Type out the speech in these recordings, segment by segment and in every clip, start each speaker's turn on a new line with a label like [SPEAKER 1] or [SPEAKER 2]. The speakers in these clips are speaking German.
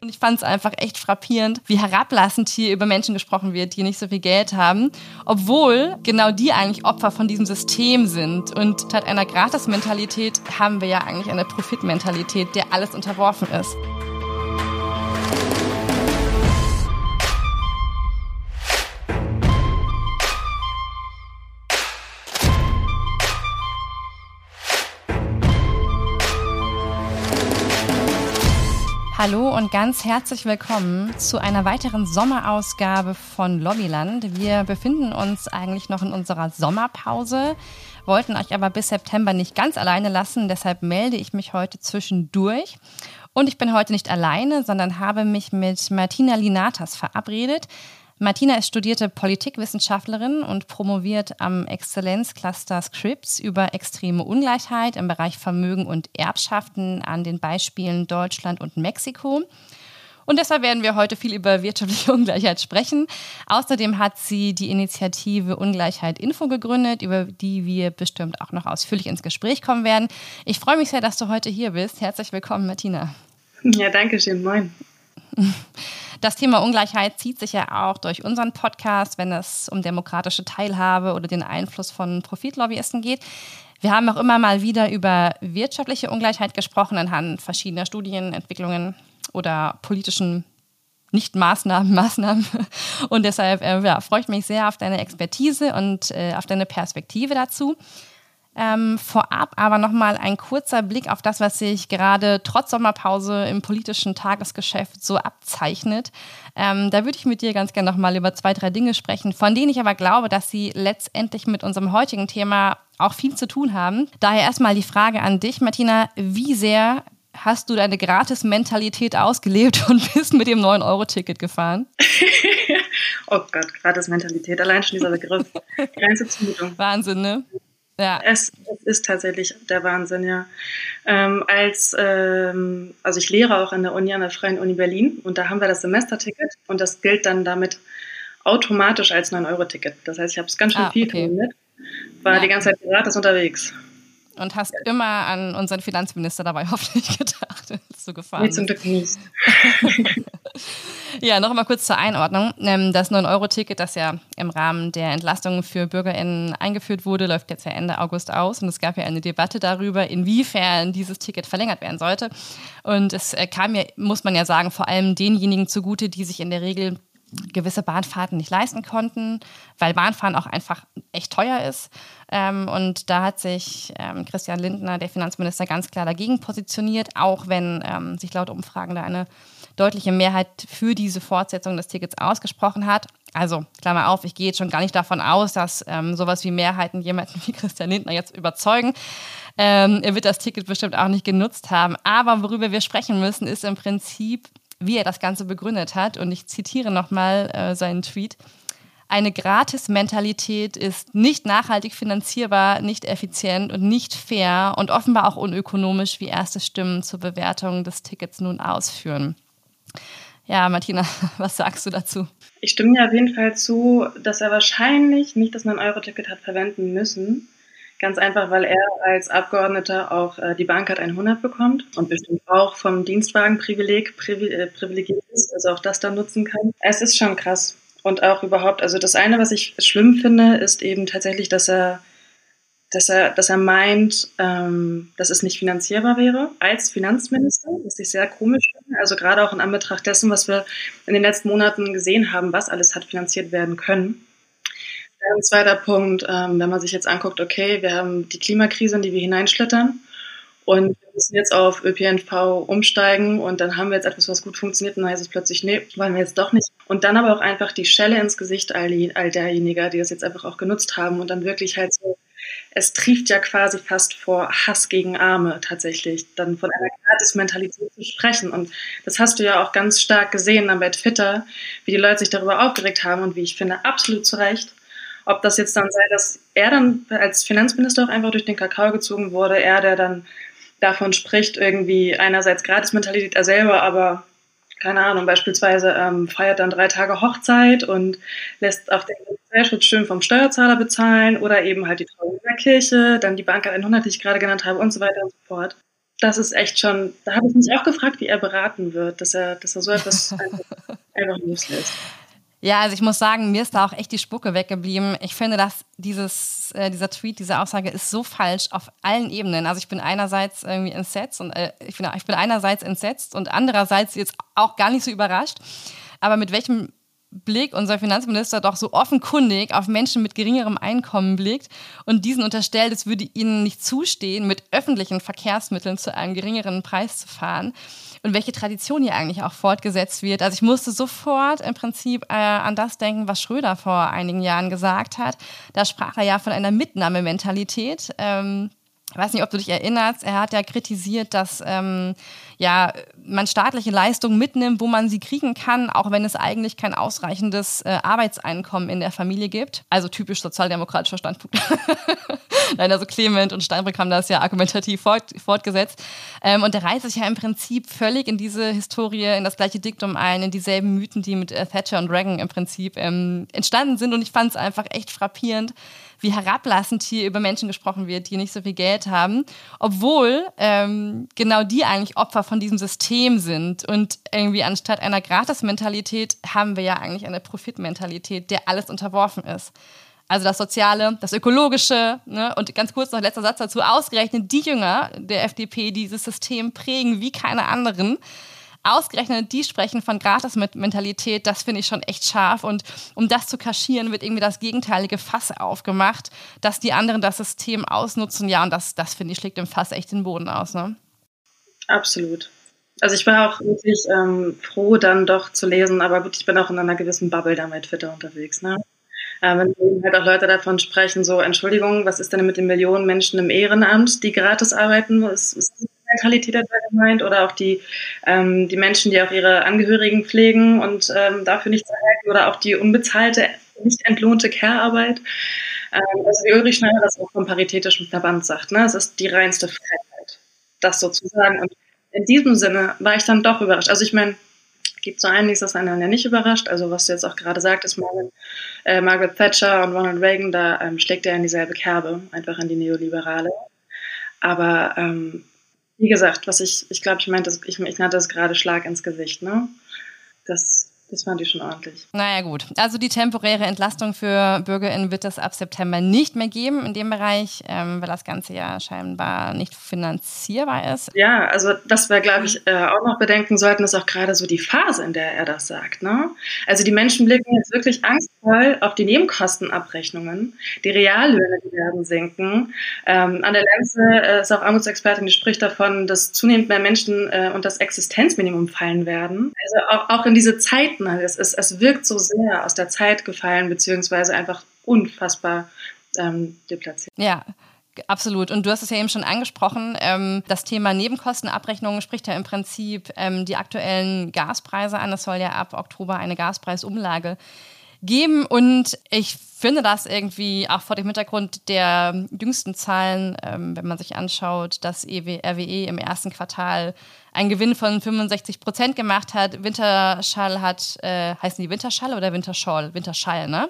[SPEAKER 1] Und ich fand es einfach echt frappierend, wie herablassend hier über Menschen gesprochen wird, die nicht so viel Geld haben, obwohl genau die eigentlich Opfer von diesem System sind. Und statt einer Gratis-Mentalität haben wir ja eigentlich eine Profit-Mentalität, der alles unterworfen ist. Hallo und ganz herzlich willkommen zu einer weiteren Sommerausgabe von Lobbyland. Wir befinden uns eigentlich noch in unserer Sommerpause, wollten euch aber bis September nicht ganz alleine lassen, deshalb melde ich mich heute zwischendurch. Und ich bin heute nicht alleine, sondern habe mich mit Martina Linatas verabredet. Martina ist studierte Politikwissenschaftlerin und promoviert am Exzellenzcluster Scripts über extreme Ungleichheit im Bereich Vermögen und Erbschaften an den Beispielen Deutschland und Mexiko. Und deshalb werden wir heute viel über wirtschaftliche Ungleichheit sprechen. Außerdem hat sie die Initiative Ungleichheit Info gegründet, über die wir bestimmt auch noch ausführlich ins Gespräch kommen werden. Ich freue mich sehr, dass du heute hier bist. Herzlich willkommen, Martina.
[SPEAKER 2] Ja, danke schön. Moin.
[SPEAKER 1] Das Thema Ungleichheit zieht sich ja auch durch unseren Podcast, wenn es um demokratische Teilhabe oder den Einfluss von Profitlobbyisten geht. Wir haben auch immer mal wieder über wirtschaftliche Ungleichheit gesprochen anhand verschiedener Studien, Entwicklungen oder politischen Nicht-Maßnahmen, Maßnahmen. Und deshalb äh, ja, freue ich mich sehr auf deine Expertise und äh, auf deine Perspektive dazu. Ähm, vorab aber nochmal ein kurzer Blick auf das, was sich gerade trotz Sommerpause im politischen Tagesgeschäft so abzeichnet. Ähm, da würde ich mit dir ganz gerne nochmal über zwei, drei Dinge sprechen, von denen ich aber glaube, dass sie letztendlich mit unserem heutigen Thema auch viel zu tun haben. Daher erstmal die Frage an dich, Martina, wie sehr hast du deine Gratis-Mentalität ausgelebt und bist mit dem 9-Euro-Ticket gefahren?
[SPEAKER 2] oh Gott, Gratis-Mentalität, allein schon dieser Begriff. Grenze
[SPEAKER 1] Zumutung. Wahnsinn, ne?
[SPEAKER 2] Ja. Es, es, ist tatsächlich der Wahnsinn, ja. Ähm, als, ähm, also ich lehre auch an der Uni, an der Freien Uni Berlin und da haben wir das Semesterticket und das gilt dann damit automatisch als 9-Euro-Ticket. Das heißt, ich habe es ganz schön ah, viel okay. mit, war ja. die ganze Zeit gratis unterwegs.
[SPEAKER 1] Und hast ja. immer an unseren Finanzminister dabei hoffentlich gedacht, als du gefahren
[SPEAKER 2] nee, zum Glück nicht.
[SPEAKER 1] ja, noch einmal kurz zur Einordnung. Ähm, das 9-Euro-Ticket, das ja im Rahmen der Entlastung für BürgerInnen eingeführt wurde, läuft jetzt ja Ende August aus. Und es gab ja eine Debatte darüber, inwiefern dieses Ticket verlängert werden sollte. Und es äh, kam ja, muss man ja sagen, vor allem denjenigen zugute, die sich in der Regel gewisse Bahnfahrten nicht leisten konnten, weil Bahnfahren auch einfach echt teuer ist. Ähm, und da hat sich ähm, Christian Lindner, der Finanzminister, ganz klar dagegen positioniert, auch wenn sich laut Umfragen da eine deutliche Mehrheit für diese Fortsetzung des Tickets ausgesprochen hat. Also, Klammer auf, ich gehe jetzt schon gar nicht davon aus, dass ähm, sowas wie Mehrheiten jemanden wie Christian Lindner jetzt überzeugen. Ähm, er wird das Ticket bestimmt auch nicht genutzt haben. Aber worüber wir sprechen müssen, ist im Prinzip, wie er das Ganze begründet hat. Und ich zitiere nochmal äh, seinen Tweet. Eine Gratis-Mentalität ist nicht nachhaltig finanzierbar, nicht effizient und nicht fair und offenbar auch unökonomisch, wie erste Stimmen zur Bewertung des Tickets nun ausführen. Ja, Martina, was sagst du dazu?
[SPEAKER 2] Ich stimme dir auf jeden Fall zu, dass er wahrscheinlich nicht das 9-Euro-Ticket hat verwenden müssen. Ganz einfach, weil er als Abgeordneter auch äh, die Bahncard 100 bekommt und bestimmt auch vom Dienstwagenprivileg äh, privilegiert ist, also auch das dann nutzen kann. Es ist schon krass. Und auch überhaupt, also das eine, was ich schlimm finde, ist eben tatsächlich, dass er dass er, dass er meint, ähm, dass es nicht finanzierbar wäre als Finanzminister, was ich sehr komisch finde. Also gerade auch in Anbetracht dessen, was wir in den letzten Monaten gesehen haben, was alles hat finanziert werden können. Ein zweiter Punkt, ähm, wenn man sich jetzt anguckt, okay, wir haben die Klimakrise, in die wir hineinschlittern und wir müssen jetzt auf ÖPNV umsteigen und dann haben wir jetzt etwas, was gut funktioniert und dann heißt es plötzlich, nee, wollen wir jetzt doch nicht. Und dann aber auch einfach die Schelle ins Gesicht all, die, all derjenigen, die das jetzt einfach auch genutzt haben und dann wirklich halt so es trieft ja quasi fast vor Hass gegen Arme tatsächlich, dann von einer Gratis-Mentalität zu sprechen. Und das hast du ja auch ganz stark gesehen dann bei Twitter, wie die Leute sich darüber aufgeregt haben und wie ich finde, absolut zu Recht. Ob das jetzt dann sei, dass er dann als Finanzminister auch einfach durch den Kakao gezogen wurde, er, der dann davon spricht, irgendwie einerseits Gratis-Mentalität er selber, aber keine Ahnung, beispielsweise ähm, feiert dann drei Tage Hochzeit und lässt auch den Polizeischutz schön vom Steuerzahler bezahlen oder eben halt die Trauung in der Kirche, dann die Bank 100, die ich gerade genannt habe und so weiter und so fort. das ist echt schon, da habe ich mich auch gefragt, wie er beraten wird, dass er, dass er so etwas einfach, einfach loslässt.
[SPEAKER 1] Ja, also ich muss sagen, mir ist da auch echt die Spucke weggeblieben. Ich finde, dass dieses, äh, dieser Tweet, diese Aussage ist so falsch auf allen Ebenen. Also ich bin einerseits irgendwie entsetzt und äh, ich, bin, ich bin einerseits entsetzt und andererseits jetzt auch gar nicht so überrascht. Aber mit welchem Blick unser Finanzminister doch so offenkundig auf Menschen mit geringerem Einkommen blickt und diesen unterstellt, es würde ihnen nicht zustehen, mit öffentlichen Verkehrsmitteln zu einem geringeren Preis zu fahren und welche Tradition hier eigentlich auch fortgesetzt wird. Also ich musste sofort im Prinzip äh, an das denken, was Schröder vor einigen Jahren gesagt hat. Da sprach er ja von einer Mitnahmementalität. Ähm, ich weiß nicht, ob du dich erinnerst, er hat ja kritisiert, dass ähm, ja, man staatliche Leistungen mitnimmt, wo man sie kriegen kann, auch wenn es eigentlich kein ausreichendes äh, Arbeitseinkommen in der Familie gibt. Also typisch sozialdemokratischer Standpunkt. Nein, also Clement und Steinbrück haben das ja argumentativ fort, fortgesetzt. Ähm, und der reiht sich ja im Prinzip völlig in diese Historie, in das gleiche Diktum ein, in dieselben Mythen, die mit äh, Thatcher und Reagan im Prinzip ähm, entstanden sind. Und ich fand es einfach echt frappierend, wie herablassend hier über Menschen gesprochen wird, die nicht so viel Geld haben, obwohl ähm, genau die eigentlich Opfer von diesem System sind. Und irgendwie anstatt einer Gratis-Mentalität haben wir ja eigentlich eine Profit-Mentalität, der alles unterworfen ist. Also das Soziale, das Ökologische ne? und ganz kurz noch letzter Satz dazu, ausgerechnet die Jünger der FDP, die dieses System prägen wie keine anderen, ausgerechnet die sprechen von Gratis-Mentalität, das finde ich schon echt scharf. Und um das zu kaschieren, wird irgendwie das gegenteilige Fass aufgemacht, dass die anderen das System ausnutzen. Ja, und das, das finde ich, schlägt im Fass echt den Boden aus. Ne?
[SPEAKER 2] Absolut. Also ich war auch wirklich ähm, froh, dann doch zu lesen, aber gut, ich bin auch in einer gewissen Bubble da mit Twitter unterwegs. Ne? Äh, wenn halt auch Leute davon sprechen, so Entschuldigung, was ist denn mit den Millionen Menschen im Ehrenamt, die gratis arbeiten? Was ist Mentalität da gemeint oder auch die, ähm, die Menschen, die auch ihre Angehörigen pflegen und ähm, dafür nichts erhalten oder auch die unbezahlte, nicht entlohnte Care-Arbeit. Ähm, also wie Ulrich Schneider das auch vom Paritätischen Verband sagt, ne? es ist die reinste Freiheit, das sozusagen. Und in diesem Sinne war ich dann doch überrascht. Also ich meine, gibt so einiges, das einen ja nicht überrascht. Also was du jetzt auch gerade sagtest, Margaret, äh, Margaret Thatcher und Ronald Reagan, da ähm, schlägt er in dieselbe Kerbe, einfach in die Neoliberale. Aber ähm, wie gesagt, was ich, ich glaube, ich meinte, ich, ich nannte das gerade Schlag ins Gesicht, ne? Das das fand ich schon ordentlich.
[SPEAKER 1] Naja, gut. Also die temporäre Entlastung für BürgerInnen wird es ab September nicht mehr geben in dem Bereich, ähm, weil das Ganze ja scheinbar nicht finanzierbar ist.
[SPEAKER 2] Ja, also das wir, glaube ich, äh, auch noch bedenken sollten, ist auch gerade so die Phase, in der er das sagt. Ne? Also die Menschen blicken jetzt wirklich angstvoll auf die Nebenkostenabrechnungen. Die Reallöhne, die werden sinken. Ähm, an der Lenze äh, ist auch Armutsexpertin, die spricht davon, dass zunehmend mehr Menschen äh, und das Existenzminimum fallen werden. Also auch, auch in diese Zeit Zeiten. Es, ist, es wirkt so sehr aus der Zeit gefallen, beziehungsweise einfach unfassbar ähm, deplatziert.
[SPEAKER 1] Ja. Absolut. Und du hast es ja eben schon angesprochen. Ähm, das Thema Nebenkostenabrechnung spricht ja im Prinzip ähm, die aktuellen Gaspreise an. Es soll ja ab Oktober eine Gaspreisumlage geben. Und ich finde das irgendwie auch vor dem Hintergrund der jüngsten Zahlen, ähm, wenn man sich anschaut, dass EW, RWE im ersten Quartal einen Gewinn von 65 Prozent gemacht hat. Winterschall hat, äh, heißen die Winterschall oder Winterschall? Winterschall, ne?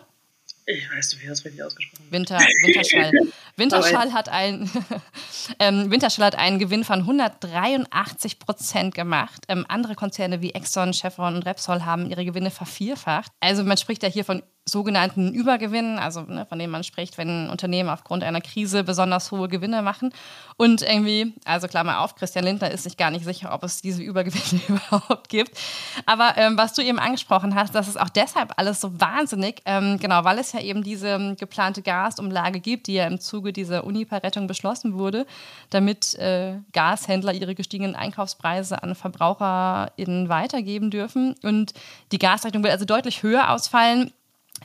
[SPEAKER 2] Ich weiß nicht, wie das richtig ausgesprochen
[SPEAKER 1] Winter, Winterschall. Winterschall hat, ein, ähm, Winterschall hat einen Gewinn von 183 Prozent gemacht. Ähm, andere Konzerne wie Exxon, Chevron und Repsol haben ihre Gewinne vervierfacht. Also man spricht ja hier von sogenannten Übergewinnen, also ne, von denen man spricht, wenn Unternehmen aufgrund einer Krise besonders hohe Gewinne machen. Und irgendwie, also Klammer auf, Christian Lindner ist sich gar nicht sicher, ob es diese Übergewinne überhaupt gibt. Aber ähm, was du eben angesprochen hast, das ist auch deshalb alles so wahnsinnig, ähm, genau, weil es ja eben diese ähm, geplante Gasumlage gibt, die ja im Zuge dieser Unipa-Rettung beschlossen wurde, damit äh, Gashändler ihre gestiegenen Einkaufspreise an VerbraucherInnen weitergeben dürfen. Und die Gasrechnung will also deutlich höher ausfallen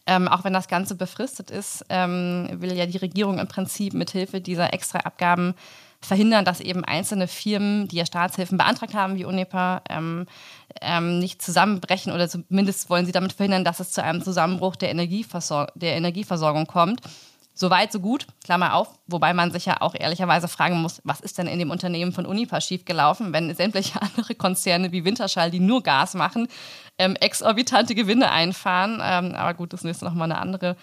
[SPEAKER 1] ähm, auch wenn das Ganze befristet ist, ähm, will ja die Regierung im Prinzip mithilfe dieser Extraabgaben verhindern, dass eben einzelne Firmen, die ja Staatshilfen beantragt haben, wie UNEPA, ähm, ähm, nicht zusammenbrechen oder zumindest wollen sie damit verhindern, dass es zu einem Zusammenbruch der, Energieversor der Energieversorgung kommt. Soweit, so gut, Klammer auf, wobei man sich ja auch ehrlicherweise fragen muss, was ist denn in dem Unternehmen von Unipa schiefgelaufen, wenn sämtliche andere Konzerne wie Winterschall, die nur Gas machen, ähm, exorbitante Gewinne einfahren. Ähm, aber gut, das ist nochmal eine andere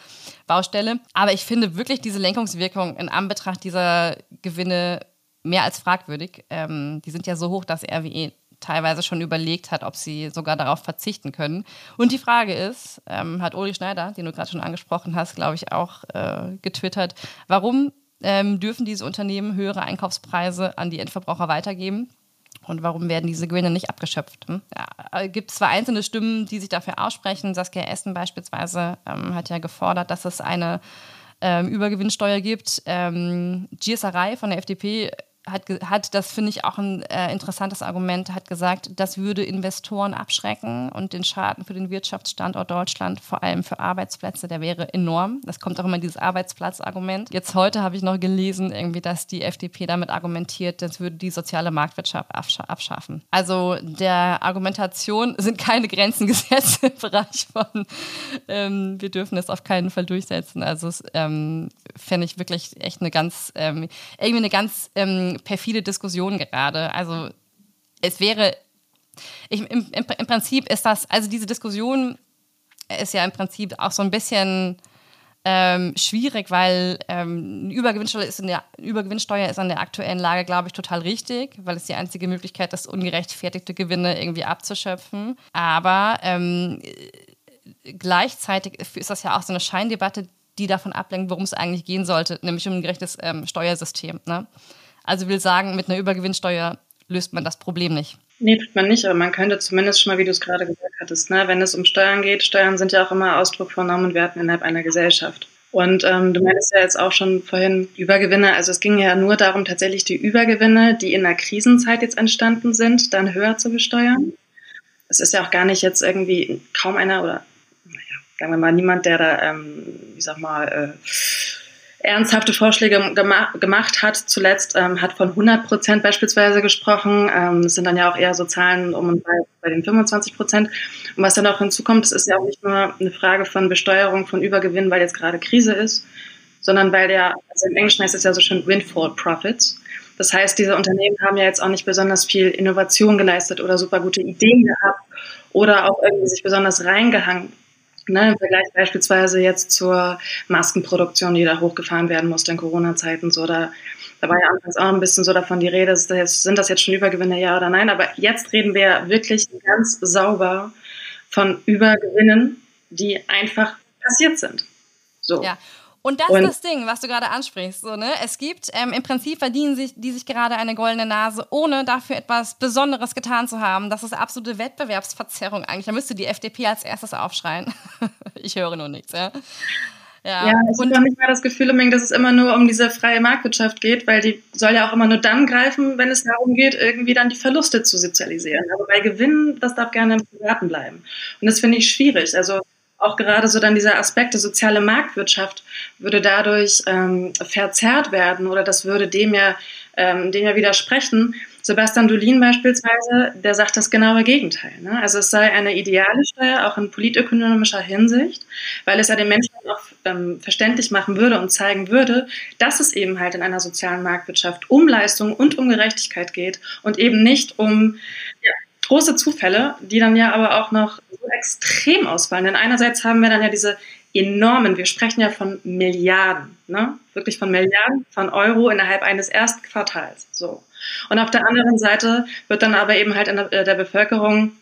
[SPEAKER 1] Baustelle. Aber ich finde wirklich diese Lenkungswirkung in Anbetracht dieser Gewinne mehr als fragwürdig. Ähm, die sind ja so hoch, dass RWE teilweise schon überlegt hat, ob sie sogar darauf verzichten können. Und die Frage ist, ähm, hat Uli Schneider, den du gerade schon angesprochen hast, glaube ich, auch äh, getwittert, warum ähm, dürfen diese Unternehmen höhere Einkaufspreise an die Endverbraucher weitergeben? Und warum werden diese Gewinne nicht abgeschöpft? Hm? Ja, äh, gibt zwar einzelne Stimmen, die sich dafür aussprechen. Saskia Essen beispielsweise ähm, hat ja gefordert, dass es eine ähm, Übergewinnsteuer gibt. Ähm, Gießerei von der FDP hat, hat das finde ich auch ein äh, interessantes Argument, hat gesagt, das würde Investoren abschrecken und den Schaden für den Wirtschaftsstandort Deutschland, vor allem für Arbeitsplätze, der wäre enorm. Das kommt auch immer dieses Arbeitsplatzargument. Jetzt heute habe ich noch gelesen, irgendwie, dass die FDP damit argumentiert, das würde die soziale Marktwirtschaft abschaffen. Also der Argumentation sind keine Grenzen gesetzt im Bereich von, ähm, wir dürfen es auf keinen Fall durchsetzen. Also ähm, fände ich wirklich echt eine ganz, ähm, irgendwie eine ganz ähm, perfide Diskussion gerade. Also es wäre, ich, im, im, im, Prinzip ist das, also diese Diskussion ist ja im Prinzip auch so ein bisschen ähm, schwierig, weil ähm, Übergewinnsteuer, ist in der, Übergewinnsteuer ist an der aktuellen Lage, glaube ich, total richtig, weil es die einzige Möglichkeit ist, ungerechtfertigte Gewinne irgendwie abzuschöpfen. Aber ähm, gleichzeitig ist das ja auch so eine Scheindebatte, die davon ablenkt, worum es eigentlich gehen sollte, nämlich um ein gerechtes ähm, Steuersystem. Ne? Also will sagen, mit einer Übergewinnsteuer löst man das Problem nicht.
[SPEAKER 2] Nee, tut man nicht, aber man könnte zumindest schon mal, wie du es gerade gesagt hattest, ne, wenn es um Steuern geht, Steuern sind ja auch immer Ausdruck von Normen und Werten innerhalb einer Gesellschaft. Und ähm, du meintest ja jetzt auch schon vorhin Übergewinne. Also es ging ja nur darum, tatsächlich die Übergewinne, die in der Krisenzeit jetzt entstanden sind, dann höher zu besteuern. Es ist ja auch gar nicht jetzt irgendwie kaum einer oder, naja, sagen wir mal, niemand, der da, ähm, wie sag mal, äh, ernsthafte Vorschläge gema gemacht hat. Zuletzt ähm, hat von 100 Prozent beispielsweise gesprochen. Ähm, das sind dann ja auch eher so Zahlen um und bei, bei den 25 Prozent. Und was dann auch hinzukommt, das ist ja auch nicht nur eine Frage von Besteuerung von Übergewinn, weil jetzt gerade Krise ist, sondern weil der, also im Englischen heißt es ja so schön Windfall Profits. Das heißt, diese Unternehmen haben ja jetzt auch nicht besonders viel Innovation geleistet oder super gute Ideen gehabt oder auch irgendwie sich besonders reingehangen Ne, Im Vergleich beispielsweise jetzt zur Maskenproduktion, die da hochgefahren werden musste in Corona-Zeiten. So, da, da war ja anfangs auch ein bisschen so davon die Rede, das sind das jetzt schon Übergewinne, ja oder nein? Aber jetzt reden wir wirklich ganz sauber von Übergewinnen, die einfach passiert sind. So.
[SPEAKER 1] Ja, und das und, ist das Ding, was du gerade ansprichst. So, ne? Es gibt, ähm, im Prinzip verdienen sich, die sich gerade eine goldene Nase, ohne dafür etwas Besonderes getan zu haben. Das ist absolute Wettbewerbsverzerrung eigentlich. Da müsste die FDP als erstes aufschreien. ich höre nur nichts, ja.
[SPEAKER 2] Ja, ja ich habe nicht mal das Gefühl, dass es immer nur um diese freie Marktwirtschaft geht, weil die soll ja auch immer nur dann greifen, wenn es darum geht, irgendwie dann die Verluste zu sozialisieren. Aber bei Gewinnen, das darf gerne im Privaten bleiben. Und das finde ich schwierig. Also auch gerade so dann dieser Aspekt der soziale Marktwirtschaft würde dadurch ähm, verzerrt werden oder das würde dem ja, ähm, dem ja widersprechen. Sebastian Dolin beispielsweise, der sagt das genaue Gegenteil. Ne? Also es sei eine ideale Steuer, auch in politökonomischer Hinsicht, weil es ja den Menschen auch ähm, verständlich machen würde und zeigen würde, dass es eben halt in einer sozialen Marktwirtschaft um Leistung und um Gerechtigkeit geht und eben nicht um ja, große Zufälle, die dann ja aber auch noch so extrem ausfallen. Denn einerseits haben wir dann ja diese enormen, wir sprechen ja von Milliarden, ne? wirklich von Milliarden von Euro innerhalb eines ersten Quartals. So. Und auf der anderen Seite wird dann aber eben halt in der, der Bevölkerung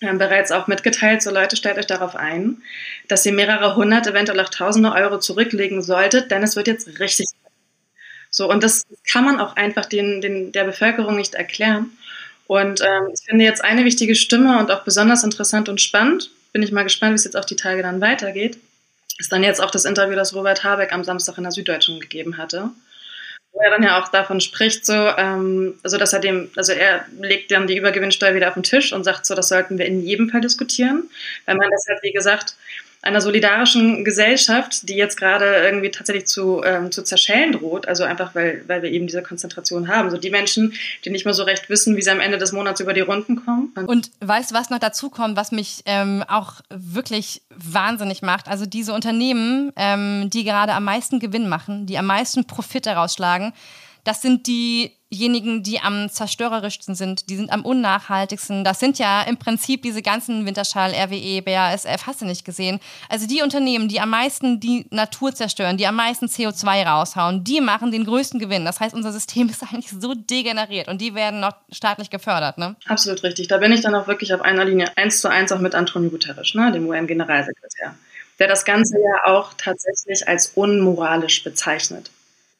[SPEAKER 2] äh, bereits auch mitgeteilt, so Leute, stellt euch darauf ein, dass ihr mehrere hundert, eventuell auch tausende Euro zurücklegen solltet, denn es wird jetzt richtig. So, und das kann man auch einfach den, den, der Bevölkerung nicht erklären. Und ähm, ich finde jetzt eine wichtige Stimme und auch besonders interessant und spannend, bin ich mal gespannt, wie es jetzt auch die Tage dann weitergeht, ist dann jetzt auch das Interview, das Robert Habeck am Samstag in der Süddeutschen gegeben hatte. Wo er dann ja auch davon spricht, so, ähm, also dass er dem, also er legt dann die Übergewinnsteuer wieder auf den Tisch und sagt so, das sollten wir in jedem Fall diskutieren, weil man das halt, wie gesagt, einer solidarischen Gesellschaft, die jetzt gerade irgendwie tatsächlich zu, ähm, zu zerschellen droht, also einfach weil, weil wir eben diese Konzentration haben. So die Menschen, die nicht mehr so recht wissen, wie sie am Ende des Monats über die Runden kommen.
[SPEAKER 1] Und weißt du, was noch dazu kommt, was mich ähm, auch wirklich wahnsinnig macht? Also diese Unternehmen, ähm, die gerade am meisten Gewinn machen, die am meisten Profit daraus schlagen, das sind diejenigen, die am zerstörerischsten sind, die sind am unnachhaltigsten. Das sind ja im Prinzip diese ganzen Winterschall, RWE, BASF, hast du nicht gesehen. Also die Unternehmen, die am meisten die Natur zerstören, die am meisten CO2 raushauen, die machen den größten Gewinn. Das heißt, unser System ist eigentlich so degeneriert und die werden noch staatlich gefördert. Ne?
[SPEAKER 2] Absolut richtig. Da bin ich dann auch wirklich auf einer Linie eins zu eins auch mit Antonio Guterres, ne, dem UN-Generalsekretär der das Ganze ja auch tatsächlich als unmoralisch bezeichnet.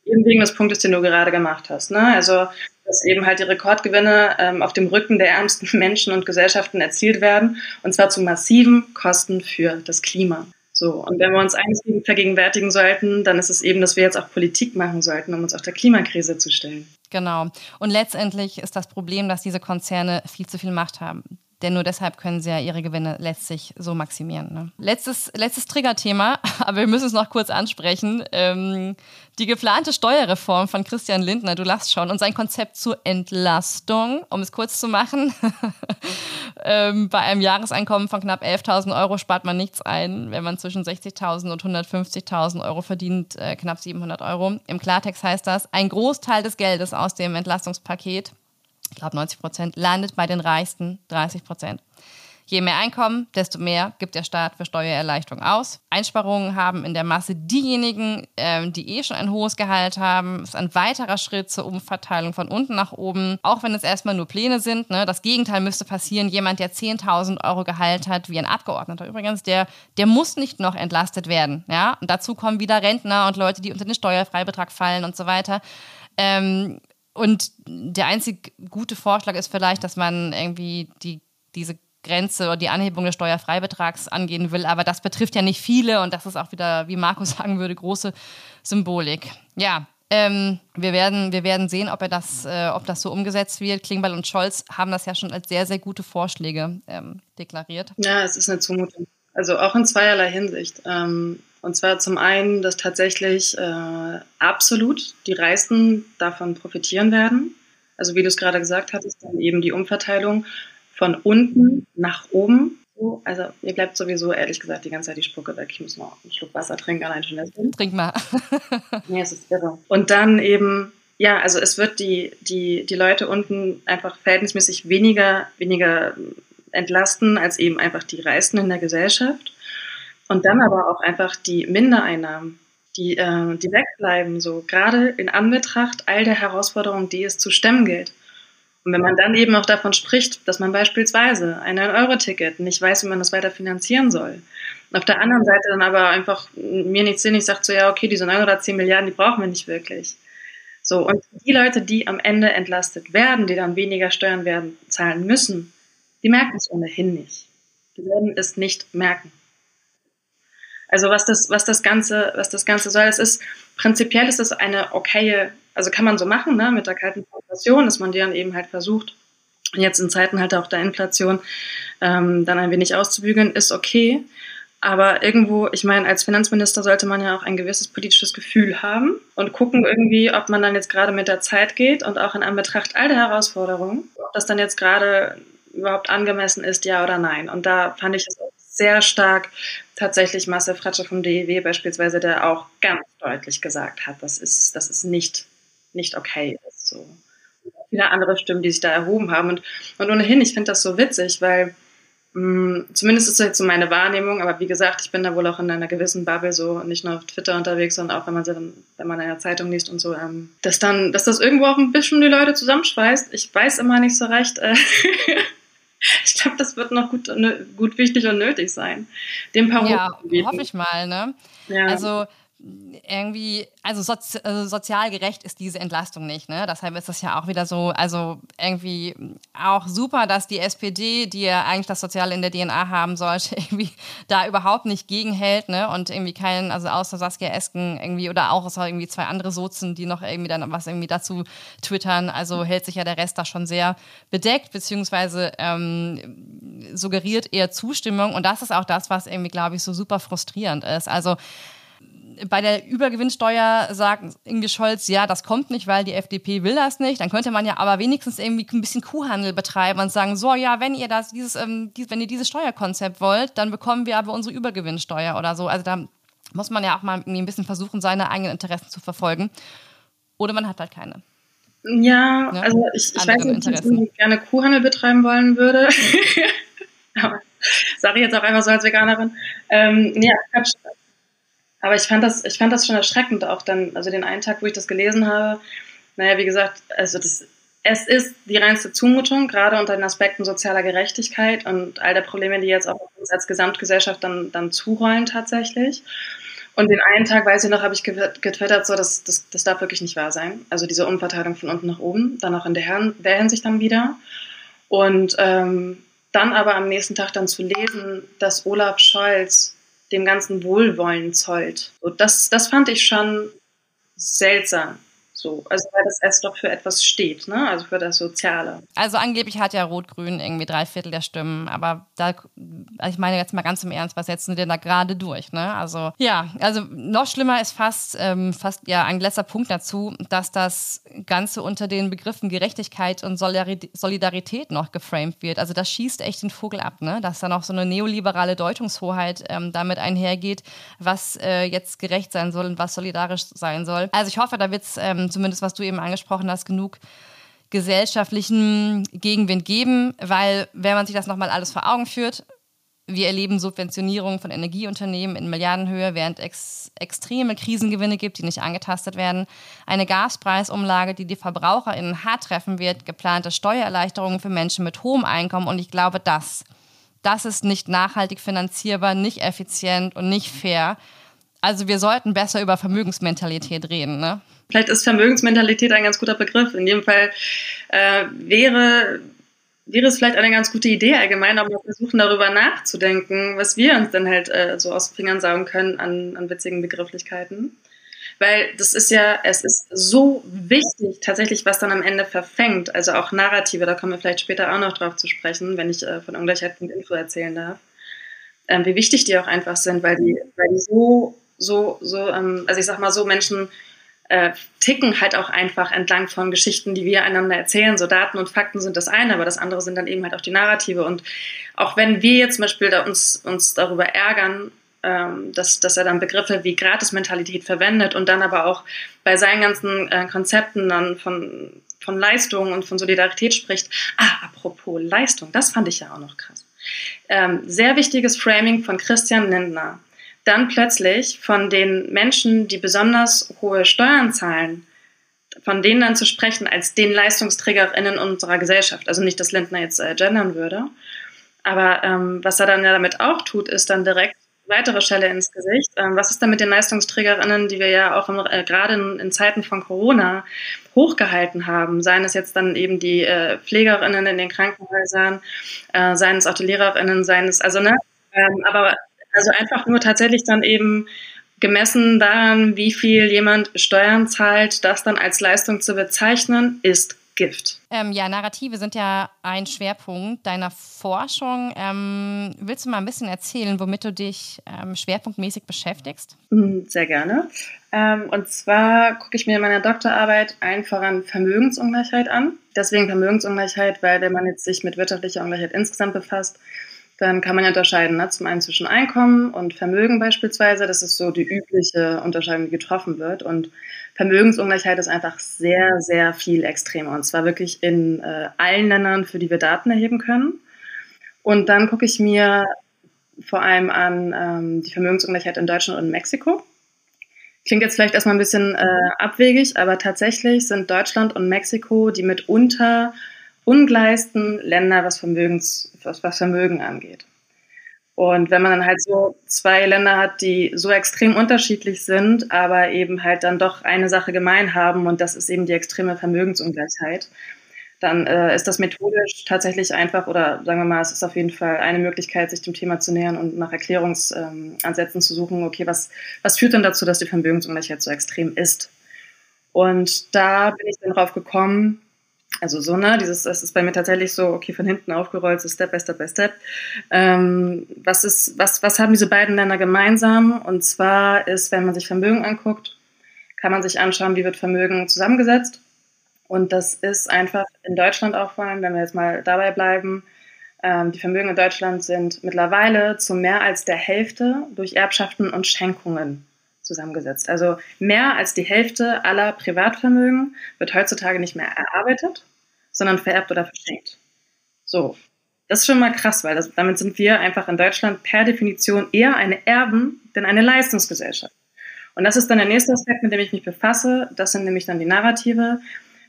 [SPEAKER 2] Eben wegen des Punktes, den du gerade gemacht hast. Ne? Also, dass eben halt die Rekordgewinne ähm, auf dem Rücken der ärmsten Menschen und Gesellschaften erzielt werden, und zwar zu massiven Kosten für das Klima. So, und wenn wir uns eines vergegenwärtigen sollten, dann ist es eben, dass wir jetzt auch Politik machen sollten, um uns auch der Klimakrise zu stellen.
[SPEAKER 1] Genau. Und letztendlich ist das Problem, dass diese Konzerne viel zu viel Macht haben. Denn nur deshalb können sie ja ihre Gewinne letztlich so maximieren. Ne? Letztes, letztes Triggerthema, aber wir müssen es noch kurz ansprechen. Ähm, die geplante Steuerreform von Christian Lindner, du lachst schon, und sein Konzept zur Entlastung, um es kurz zu machen. ähm, bei einem Jahreseinkommen von knapp 11.000 Euro spart man nichts ein. Wenn man zwischen 60.000 und 150.000 Euro verdient, äh, knapp 700 Euro. Im Klartext heißt das, ein Großteil des Geldes aus dem Entlastungspaket ich glaube 90 Prozent, landet bei den reichsten 30 Prozent. Je mehr Einkommen, desto mehr gibt der Staat für Steuererleichterung aus. Einsparungen haben in der Masse diejenigen, äh, die eh schon ein hohes Gehalt haben. Das ist ein weiterer Schritt zur Umverteilung von unten nach oben, auch wenn es erstmal nur Pläne sind. Ne? Das Gegenteil müsste passieren. Jemand, der 10.000 Euro Gehalt hat, wie ein Abgeordneter übrigens, der, der muss nicht noch entlastet werden. Ja? Und dazu kommen wieder Rentner und Leute, die unter den Steuerfreibetrag fallen und so weiter. Ähm, und der einzig gute Vorschlag ist vielleicht, dass man irgendwie die, diese Grenze oder die Anhebung des Steuerfreibetrags angehen will. Aber das betrifft ja nicht viele und das ist auch wieder, wie Markus sagen würde, große Symbolik. Ja, ähm, wir, werden, wir werden sehen, ob, er das, äh, ob das so umgesetzt wird. Klingbeil und Scholz haben das ja schon als sehr, sehr gute Vorschläge ähm, deklariert.
[SPEAKER 2] Ja, es ist eine Zumutung. Also auch in zweierlei Hinsicht. Ähm, und zwar zum einen, dass tatsächlich äh, absolut die Reichsten davon profitieren werden. Also wie du es gerade gesagt hattest, dann eben die Umverteilung von unten nach oben. So, also mir bleibt sowieso ehrlich gesagt die ganze Zeit die Spucke weg. Ich muss noch einen Schluck Wasser trinken, allein schon deswegen.
[SPEAKER 1] Trink mal.
[SPEAKER 2] nee, es ist irre. Und dann eben, ja, also es wird die, die, die Leute unten einfach verhältnismäßig weniger, weniger entlasten als eben einfach die Reichsten in der Gesellschaft. Und dann aber auch einfach die Mindereinnahmen, die, äh, die wegbleiben, so gerade in Anbetracht all der Herausforderungen, die es zu stemmen gilt. Und wenn man dann eben auch davon spricht, dass man beispielsweise ein 9-Euro-Ticket nicht weiß, wie man das weiter finanzieren soll. Und auf der anderen Seite dann aber einfach mir nichts sinnig sagt, so ja, okay, diese 9 oder 10 Milliarden, die brauchen wir nicht wirklich. So, und die Leute, die am Ende entlastet werden, die dann weniger Steuern werden zahlen müssen, die merken es ohnehin nicht. Die werden es nicht merken. Also was das, was das Ganze, was das Ganze soll, es ist prinzipiell ist es eine okaye, also kann man so machen, ne, mit der kalten Progression, dass man die dann eben halt versucht, jetzt in Zeiten halt auch der Inflation ähm, dann ein wenig auszubügeln, ist okay. Aber irgendwo, ich meine, als Finanzminister sollte man ja auch ein gewisses politisches Gefühl haben und gucken irgendwie, ob man dann jetzt gerade mit der Zeit geht und auch in Anbetracht all der Herausforderungen, ob das dann jetzt gerade überhaupt angemessen ist, ja oder nein. Und da fand ich es sehr stark tatsächlich Marcel Fratsche vom DEW beispielsweise, der auch ganz deutlich gesagt hat, das ist, das ist nicht, nicht okay. Ist so. Viele andere Stimmen, die sich da erhoben haben. Und, und ohnehin, ich finde das so witzig, weil mh, mm, zumindest ist das jetzt so meine Wahrnehmung, aber wie gesagt, ich bin da wohl auch in einer gewissen Bubble so nicht nur auf Twitter unterwegs, sondern auch wenn man dann, wenn man in der Zeitung liest und so, ähm, dass dann, dass das irgendwo auch ein bisschen die Leute zusammenschweißt. Ich weiß immer nicht so recht, äh, ich glaube, das wird noch gut, gut wichtig und nötig sein.
[SPEAKER 1] Dem paar Ja, hoffe ich mal. Ne? Ja. Also irgendwie, also, sozi also, sozial gerecht ist diese Entlastung nicht. Ne? Deshalb ist das ja auch wieder so, also irgendwie auch super, dass die SPD, die ja eigentlich das Soziale in der DNA haben sollte, irgendwie da überhaupt nicht gegenhält ne? und irgendwie keinen, also außer Saskia Esken irgendwie oder auch außer irgendwie zwei andere Sozen, die noch irgendwie dann was irgendwie dazu twittern. Also hält sich ja der Rest da schon sehr bedeckt, beziehungsweise ähm, suggeriert eher Zustimmung. Und das ist auch das, was irgendwie, glaube ich, so super frustrierend ist. Also bei der Übergewinnsteuer sagt Inge Scholz, ja, das kommt nicht, weil die FDP will das nicht. Dann könnte man ja aber wenigstens irgendwie ein bisschen Kuhhandel betreiben und sagen, so, ja, wenn ihr das, dieses, ähm, dies, wenn ihr dieses Steuerkonzept wollt, dann bekommen wir aber unsere Übergewinnsteuer oder so. Also da muss man ja auch mal irgendwie ein bisschen versuchen, seine eigenen Interessen zu verfolgen. Oder man hat halt keine.
[SPEAKER 2] Ja, ne? also ich, ich weiß nicht, ob ich gerne Kuhhandel betreiben wollen würde. Sage ich jetzt auch einfach so als Veganerin. Ähm, ja, Quatsch. Aber ich fand das, ich fand das schon erschreckend auch dann, also den einen Tag, wo ich das gelesen habe. Naja, wie gesagt, also das, es ist die reinste Zumutung, gerade unter den Aspekten sozialer Gerechtigkeit und all der Probleme, die jetzt auch als Gesamtgesellschaft dann, dann zurollen tatsächlich. Und den einen Tag, weiß ich noch, habe ich getwittert, so, das, das, das darf wirklich nicht wahr sein. Also diese Umverteilung von unten nach oben, dann auch in der, der Hinsicht dann wieder. Und ähm, dann aber am nächsten Tag dann zu lesen, dass Olaf Scholz dem ganzen Wohlwollen zollt. So, das, das fand ich schon seltsam. So, also weil das S doch für etwas steht, ne? Also für das Soziale.
[SPEAKER 1] Also angeblich hat ja Rot-Grün irgendwie drei Viertel der Stimmen, aber da, also ich meine jetzt mal ganz im Ernst, was setzen sie denn da gerade durch, ne? Also ja, also noch schlimmer ist fast, ähm, fast ja ein letzter Punkt dazu, dass das Ganze unter den Begriffen Gerechtigkeit und Solidarität noch geframed wird. Also das schießt echt den Vogel ab, ne? Dass da noch so eine neoliberale Deutungshoheit ähm, damit einhergeht, was äh, jetzt gerecht sein soll und was solidarisch sein soll. Also ich hoffe, da wird es ähm, zumindest was du eben angesprochen hast, genug gesellschaftlichen Gegenwind geben, weil wenn man sich das nochmal alles vor Augen führt, wir erleben Subventionierung von Energieunternehmen in Milliardenhöhe, während es extreme Krisengewinne gibt, die nicht angetastet werden. Eine Gaspreisumlage, die die VerbraucherInnen hart treffen wird, geplante Steuererleichterungen für Menschen mit hohem Einkommen. Und ich glaube, das, das ist nicht nachhaltig finanzierbar, nicht effizient und nicht fair. Also wir sollten besser über Vermögensmentalität reden, ne?
[SPEAKER 2] Vielleicht ist Vermögensmentalität ein ganz guter Begriff. In jedem Fall äh, wäre, wäre es vielleicht eine ganz gute Idee allgemein, auch mal versuchen, darüber nachzudenken, was wir uns dann halt äh, so aus den Fingern saugen können an, an witzigen Begrifflichkeiten. Weil das ist ja, es ist so wichtig tatsächlich, was dann am Ende verfängt. Also auch Narrative, da kommen wir vielleicht später auch noch drauf zu sprechen, wenn ich äh, von Ungleichheit.info erzählen darf. Ähm, wie wichtig die auch einfach sind, weil die, weil die so, so, so, ähm, also ich sag mal so, Menschen äh, ticken halt auch einfach entlang von Geschichten, die wir einander erzählen. So Daten und Fakten sind das eine, aber das andere sind dann eben halt auch die Narrative. Und auch wenn wir jetzt zum Beispiel da uns, uns darüber ärgern, ähm, dass, dass er dann Begriffe wie Gratismentalität verwendet und dann aber auch bei seinen ganzen äh, Konzepten dann von, von Leistung und von Solidarität spricht. Ah, apropos Leistung, das fand ich ja auch noch krass. Ähm, sehr wichtiges Framing von Christian Lindner dann plötzlich von den Menschen, die besonders hohe Steuern zahlen, von denen dann zu sprechen als den LeistungsträgerInnen unserer Gesellschaft. Also nicht, dass Lindner jetzt äh, gendern würde. Aber ähm, was er dann ja damit auch tut, ist dann direkt weitere Schelle ins Gesicht. Ähm, was ist dann mit den LeistungsträgerInnen, die wir ja auch äh, gerade in, in, Zeiten von Corona hochgehalten haben? Seien es jetzt dann eben die äh, PflegerInnen in den Krankenhäusern, äh, seien es auch die LehrerInnen, seien es, also ne, ähm, aber also einfach nur tatsächlich dann eben gemessen daran, wie viel jemand Steuern zahlt, das dann als Leistung zu bezeichnen, ist Gift.
[SPEAKER 1] Ähm, ja, Narrative sind ja ein Schwerpunkt deiner Forschung. Ähm, willst du mal ein bisschen erzählen, womit du dich ähm, schwerpunktmäßig beschäftigst?
[SPEAKER 2] Hm, sehr gerne. Ähm, und zwar gucke ich mir in meiner Doktorarbeit ein voran Vermögensungleichheit an. Deswegen Vermögensungleichheit, weil wenn man jetzt sich mit wirtschaftlicher Ungleichheit insgesamt befasst, dann kann man ja unterscheiden, ne? zum einen zwischen Einkommen und Vermögen beispielsweise. Das ist so die übliche Unterscheidung, die getroffen wird. Und Vermögensungleichheit ist einfach sehr, sehr viel extremer. Und zwar wirklich in äh, allen Ländern, für die wir Daten erheben können. Und dann gucke ich mir vor allem an ähm, die Vermögensungleichheit in Deutschland und in Mexiko. Klingt jetzt vielleicht erstmal ein bisschen äh, abwegig, aber tatsächlich sind Deutschland und Mexiko die mitunter ungleichsten Länder, was, Vermögens, was, was Vermögen angeht. Und wenn man dann halt so zwei Länder hat, die so extrem unterschiedlich sind, aber eben halt dann doch eine Sache gemein haben und das ist eben die extreme Vermögensungleichheit, dann äh, ist das methodisch tatsächlich einfach oder sagen wir mal, es ist auf jeden Fall eine Möglichkeit, sich dem Thema zu nähern und nach Erklärungsansätzen ähm, zu suchen, okay, was, was führt denn dazu, dass die Vermögensungleichheit so extrem ist? Und da bin ich dann drauf gekommen, also so, ne, dieses, das ist bei mir tatsächlich so, okay, von hinten aufgerollt, so Step by Step by Step. Ähm, was ist, was, was haben diese beiden Länder gemeinsam? Und zwar ist, wenn man sich Vermögen anguckt, kann man sich anschauen, wie wird Vermögen zusammengesetzt. Und das ist einfach in Deutschland auch vor allem, wenn wir jetzt mal dabei bleiben, ähm, die Vermögen in Deutschland sind mittlerweile zu mehr als der Hälfte durch Erbschaften und Schenkungen zusammengesetzt. Also mehr als die Hälfte aller Privatvermögen wird heutzutage nicht mehr erarbeitet, sondern vererbt oder verschenkt. So, das ist schon mal krass, weil das, damit sind wir einfach in Deutschland per Definition eher eine Erben denn eine Leistungsgesellschaft. Und das ist dann der nächste Aspekt, mit dem ich mich befasse. Das sind nämlich dann die Narrative,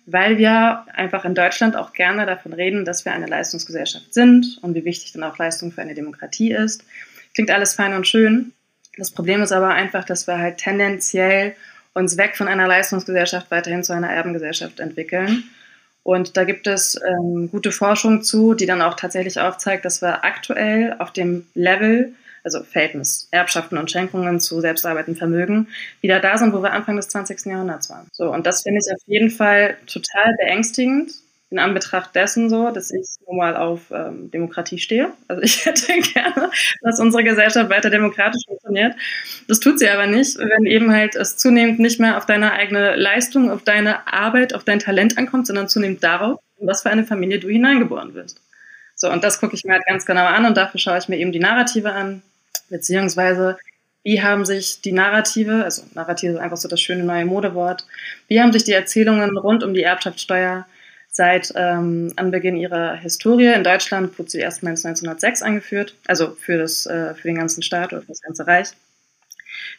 [SPEAKER 2] weil wir einfach in Deutschland auch gerne davon reden, dass wir eine Leistungsgesellschaft sind und wie wichtig dann auch Leistung für eine Demokratie ist. Klingt alles fein und schön. Das Problem ist aber einfach, dass wir halt tendenziell uns weg von einer Leistungsgesellschaft weiterhin zu einer Erbengesellschaft entwickeln. Und da gibt es ähm, gute Forschung zu, die dann auch tatsächlich aufzeigt, dass wir aktuell auf dem Level, also Verhältnis Erbschaften und Schenkungen zu selbstarbeitendem Vermögen, wieder da sind, wo wir Anfang des 20. Jahrhunderts waren. So, und das finde ich auf jeden Fall total beängstigend, in Anbetracht dessen so, dass ich nun mal auf ähm, Demokratie stehe. Also ich hätte gerne, dass unsere Gesellschaft weiter demokratisch funktioniert. Das tut sie aber nicht, wenn eben halt es zunehmend nicht mehr auf deine eigene Leistung, auf deine Arbeit, auf dein Talent ankommt, sondern zunehmend darauf, in was für eine Familie du hineingeboren wirst. So, und das gucke ich mir halt ganz genau an und dafür schaue ich mir eben die Narrative an, beziehungsweise wie haben sich die Narrative, also Narrative ist einfach so das schöne neue Modewort, wie haben sich die Erzählungen rund um die Erbschaftssteuer seit ähm, Anbeginn ihrer Historie. In Deutschland wurde sie erstmals 1906 eingeführt, also für, das, äh, für den ganzen Staat oder für das ganze Reich.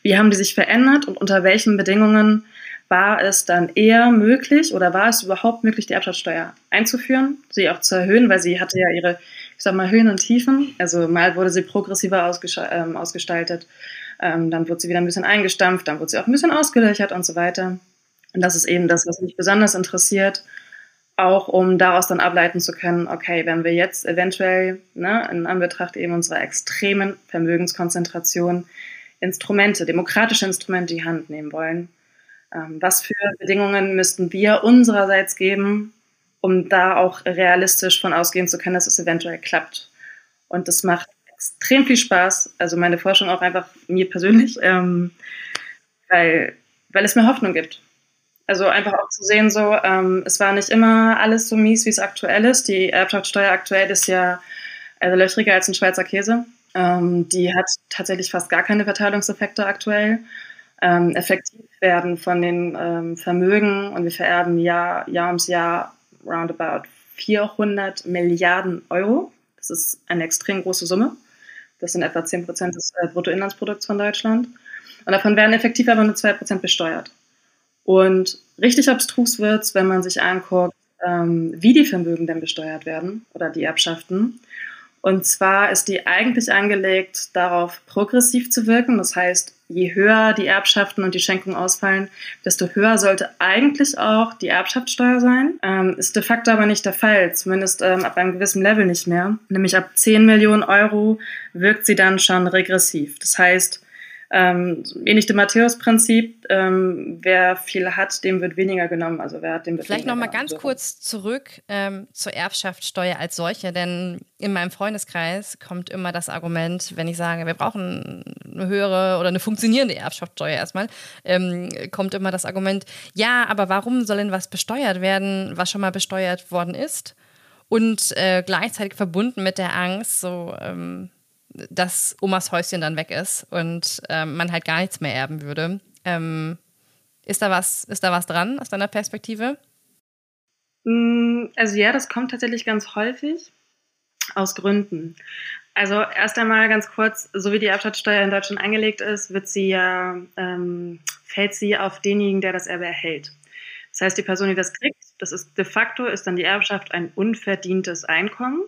[SPEAKER 2] Wie haben die sich verändert und unter welchen Bedingungen war es dann eher möglich oder war es überhaupt möglich, die Erbschaftssteuer einzuführen, sie auch zu erhöhen, weil sie hatte ja ihre, ich sag mal, Höhen und Tiefen. Also mal wurde sie progressiver ähm, ausgestaltet, ähm, dann wurde sie wieder ein bisschen eingestampft, dann wurde sie auch ein bisschen ausgelöchert und so weiter. Und das ist eben das, was mich besonders interessiert auch um daraus dann ableiten zu können, okay, wenn wir jetzt eventuell ne, in Anbetracht eben unserer extremen Vermögenskonzentration Instrumente, demokratische Instrumente in die Hand nehmen wollen, ähm, was für Bedingungen müssten wir unsererseits geben, um da auch realistisch von ausgehen zu können, dass es eventuell klappt. Und das macht extrem viel Spaß, also meine Forschung auch einfach mir persönlich, ähm, weil, weil es mir Hoffnung gibt. Also einfach auch zu sehen, so, ähm, es war nicht immer alles so mies, wie es aktuell ist. Die Erbschaftssteuer aktuell ist ja also löchriger als ein Schweizer Käse. Ähm, die hat tatsächlich fast gar keine Verteilungseffekte aktuell. Ähm, effektiv werden von den ähm, Vermögen und wir vererben Jahr, Jahr ums Jahr roundabout 400 Milliarden Euro. Das ist eine extrem große Summe. Das sind etwa 10 Prozent des äh, Bruttoinlandsprodukts von Deutschland. Und davon werden effektiv aber nur 2 Prozent besteuert. Und richtig abstrus wird es, wenn man sich anguckt, ähm, wie die Vermögen denn besteuert werden oder die Erbschaften. Und zwar ist die eigentlich angelegt, darauf progressiv zu wirken. Das heißt, je höher die Erbschaften und die Schenkungen ausfallen, desto höher sollte eigentlich auch die Erbschaftssteuer sein. Ähm, ist de facto aber nicht der Fall, zumindest ähm, ab einem gewissen Level nicht mehr. Nämlich ab 10 Millionen Euro wirkt sie dann schon regressiv. Das heißt, ähm, ähnlich dem Matthäus-Prinzip, ähm, wer viel hat, dem wird weniger genommen. Also wer hat, dem wird
[SPEAKER 1] Vielleicht nochmal ganz kurz zurück ähm, zur Erbschaftssteuer als solche, denn in meinem Freundeskreis kommt immer das Argument, wenn ich sage, wir brauchen eine höhere oder eine funktionierende Erbschaftssteuer erstmal, ähm, kommt immer das Argument, ja, aber warum soll denn was besteuert werden, was schon mal besteuert worden ist? Und äh, gleichzeitig verbunden mit der Angst, so, ähm, dass Omas Häuschen dann weg ist und ähm, man halt gar nichts mehr erben würde. Ähm, ist, da was, ist da was dran aus deiner Perspektive?
[SPEAKER 2] Mm, also ja, das kommt tatsächlich ganz häufig aus Gründen. Also erst einmal ganz kurz, so wie die Erbschaftssteuer in Deutschland angelegt ist, wird sie ja, ähm, fällt sie auf denjenigen, der das Erbe erhält. Das heißt, die Person, die das kriegt, das ist de facto, ist dann die Erbschaft ein unverdientes Einkommen.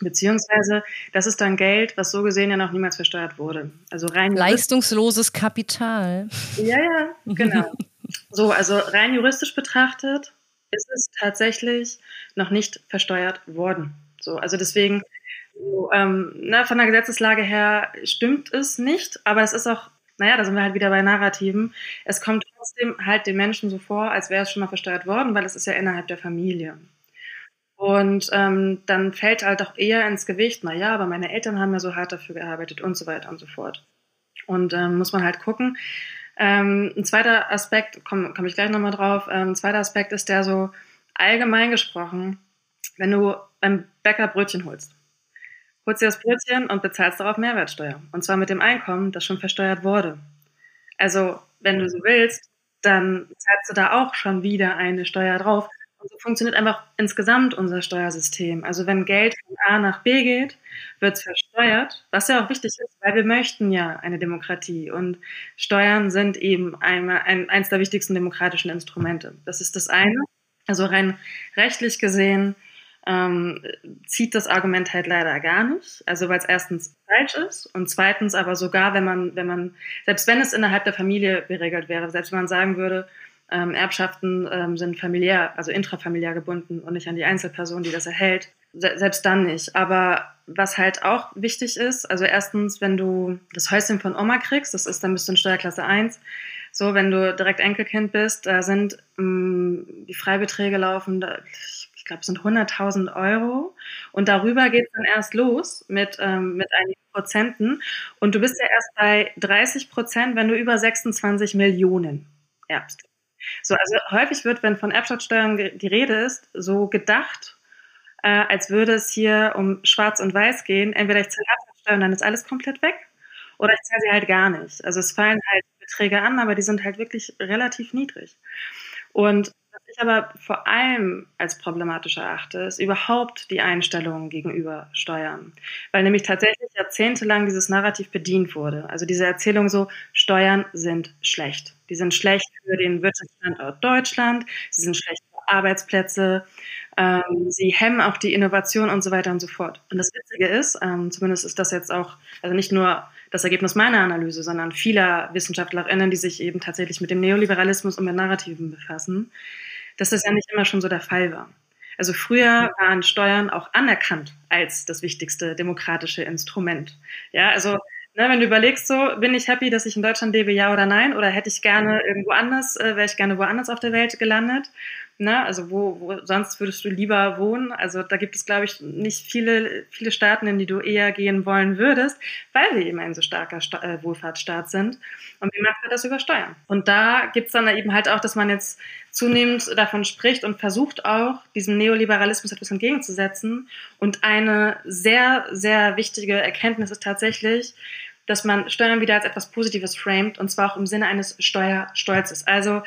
[SPEAKER 2] Beziehungsweise, das ist dann Geld, was so gesehen ja noch niemals versteuert wurde.
[SPEAKER 1] Also rein leistungsloses Kapital.
[SPEAKER 2] Ja, ja, genau. so, also rein juristisch betrachtet ist es tatsächlich noch nicht versteuert worden. So, also deswegen, so, ähm, na, ne, von der Gesetzeslage her stimmt es nicht, aber es ist auch, naja, da sind wir halt wieder bei Narrativen. Es kommt trotzdem halt den Menschen so vor, als wäre es schon mal versteuert worden, weil es ist ja innerhalb der Familie. Und ähm, dann fällt halt auch eher ins Gewicht, na ja, aber meine Eltern haben ja so hart dafür gearbeitet und so weiter und so fort. Und ähm, muss man halt gucken. Ähm, ein zweiter Aspekt, komme komm ich gleich nochmal drauf, ähm, ein zweiter Aspekt ist der so allgemein gesprochen, wenn du beim Bäcker Brötchen holst, holst dir das Brötchen und bezahlst darauf Mehrwertsteuer. Und zwar mit dem Einkommen, das schon versteuert wurde. Also, wenn du so willst, dann zahlst du da auch schon wieder eine Steuer drauf. Und so funktioniert einfach insgesamt unser Steuersystem. Also wenn Geld von A nach B geht, wird es versteuert, was ja auch wichtig ist, weil wir möchten ja eine Demokratie. Und Steuern sind eben einmal ein, eins der wichtigsten demokratischen Instrumente. Das ist das eine. Also rein rechtlich gesehen ähm, zieht das Argument halt leider gar nicht. Also weil es erstens falsch ist und zweitens aber sogar, wenn man, wenn man, selbst wenn es innerhalb der Familie geregelt wäre, selbst wenn man sagen würde, ähm, Erbschaften ähm, sind familiär, also intrafamiliär gebunden und nicht an die Einzelperson, die das erhält. Se selbst dann nicht. Aber was halt auch wichtig ist, also erstens, wenn du das Häuschen von Oma kriegst, das ist dann bist du in Steuerklasse 1, so, wenn du direkt Enkelkind bist, da sind ähm, die Freibeträge laufen, da, ich glaube, es sind 100.000 Euro. Und darüber geht es dann erst los mit, ähm, mit einigen Prozenten. Und du bist ja erst bei 30 Prozent, wenn du über 26 Millionen erbst. So, also häufig wird, wenn von Erbschaftssteuern die Rede ist, so gedacht, äh, als würde es hier um Schwarz und Weiß gehen. Entweder ich zahle Erbschaftssteuer dann ist alles komplett weg, oder ich zahle sie halt gar nicht. Also es fallen halt Beträge an, aber die sind halt wirklich relativ niedrig. Und ich aber vor allem als problematisch erachte, ist überhaupt die Einstellung gegenüber Steuern. Weil nämlich tatsächlich jahrzehntelang dieses Narrativ bedient wurde. Also diese Erzählung so, Steuern sind schlecht. Die sind schlecht für den Wirtschaftsstandort Deutschland, sie sind schlecht für Arbeitsplätze, ähm, sie hemmen auch die Innovation und so weiter und so fort. Und das Witzige ist, ähm, zumindest ist das jetzt auch, also nicht nur das Ergebnis meiner Analyse, sondern vieler WissenschaftlerInnen, die sich eben tatsächlich mit dem Neoliberalismus und mit Narrativen befassen, dass das ja nicht immer schon so der Fall war. Also früher waren Steuern auch anerkannt als das wichtigste demokratische Instrument. Ja, also ne, wenn du überlegst, so bin ich happy, dass ich in Deutschland lebe, ja oder nein, oder hätte ich gerne irgendwo anders, äh, wäre ich gerne woanders auf der Welt gelandet. Ne? Also wo, wo sonst würdest du lieber wohnen? Also da gibt es, glaube ich, nicht viele, viele Staaten, in die du eher gehen wollen würdest, weil wir eben ein so starker Sta äh, Wohlfahrtsstaat sind. Und wie macht er das über Steuern? Und da gibt es dann eben halt auch, dass man jetzt zunehmend davon spricht und versucht auch, diesem Neoliberalismus etwas entgegenzusetzen. Und eine sehr, sehr wichtige Erkenntnis ist tatsächlich, dass man Steuern wieder als etwas Positives framet und zwar auch im Sinne eines Steuerstolzes. Also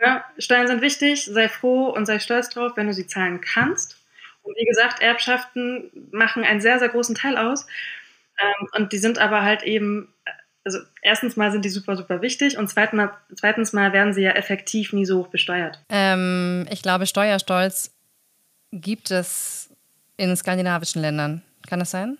[SPEAKER 2] ja, Steuern sind wichtig, sei froh und sei stolz drauf, wenn du sie zahlen kannst. Und wie gesagt, Erbschaften machen einen sehr, sehr großen Teil aus. Ähm, und die sind aber halt eben, also erstens mal sind die super, super wichtig und zweitens mal, zweitens mal werden sie ja effektiv nie so hoch besteuert.
[SPEAKER 1] Ähm, ich glaube, Steuerstolz gibt es in skandinavischen Ländern. Kann das sein?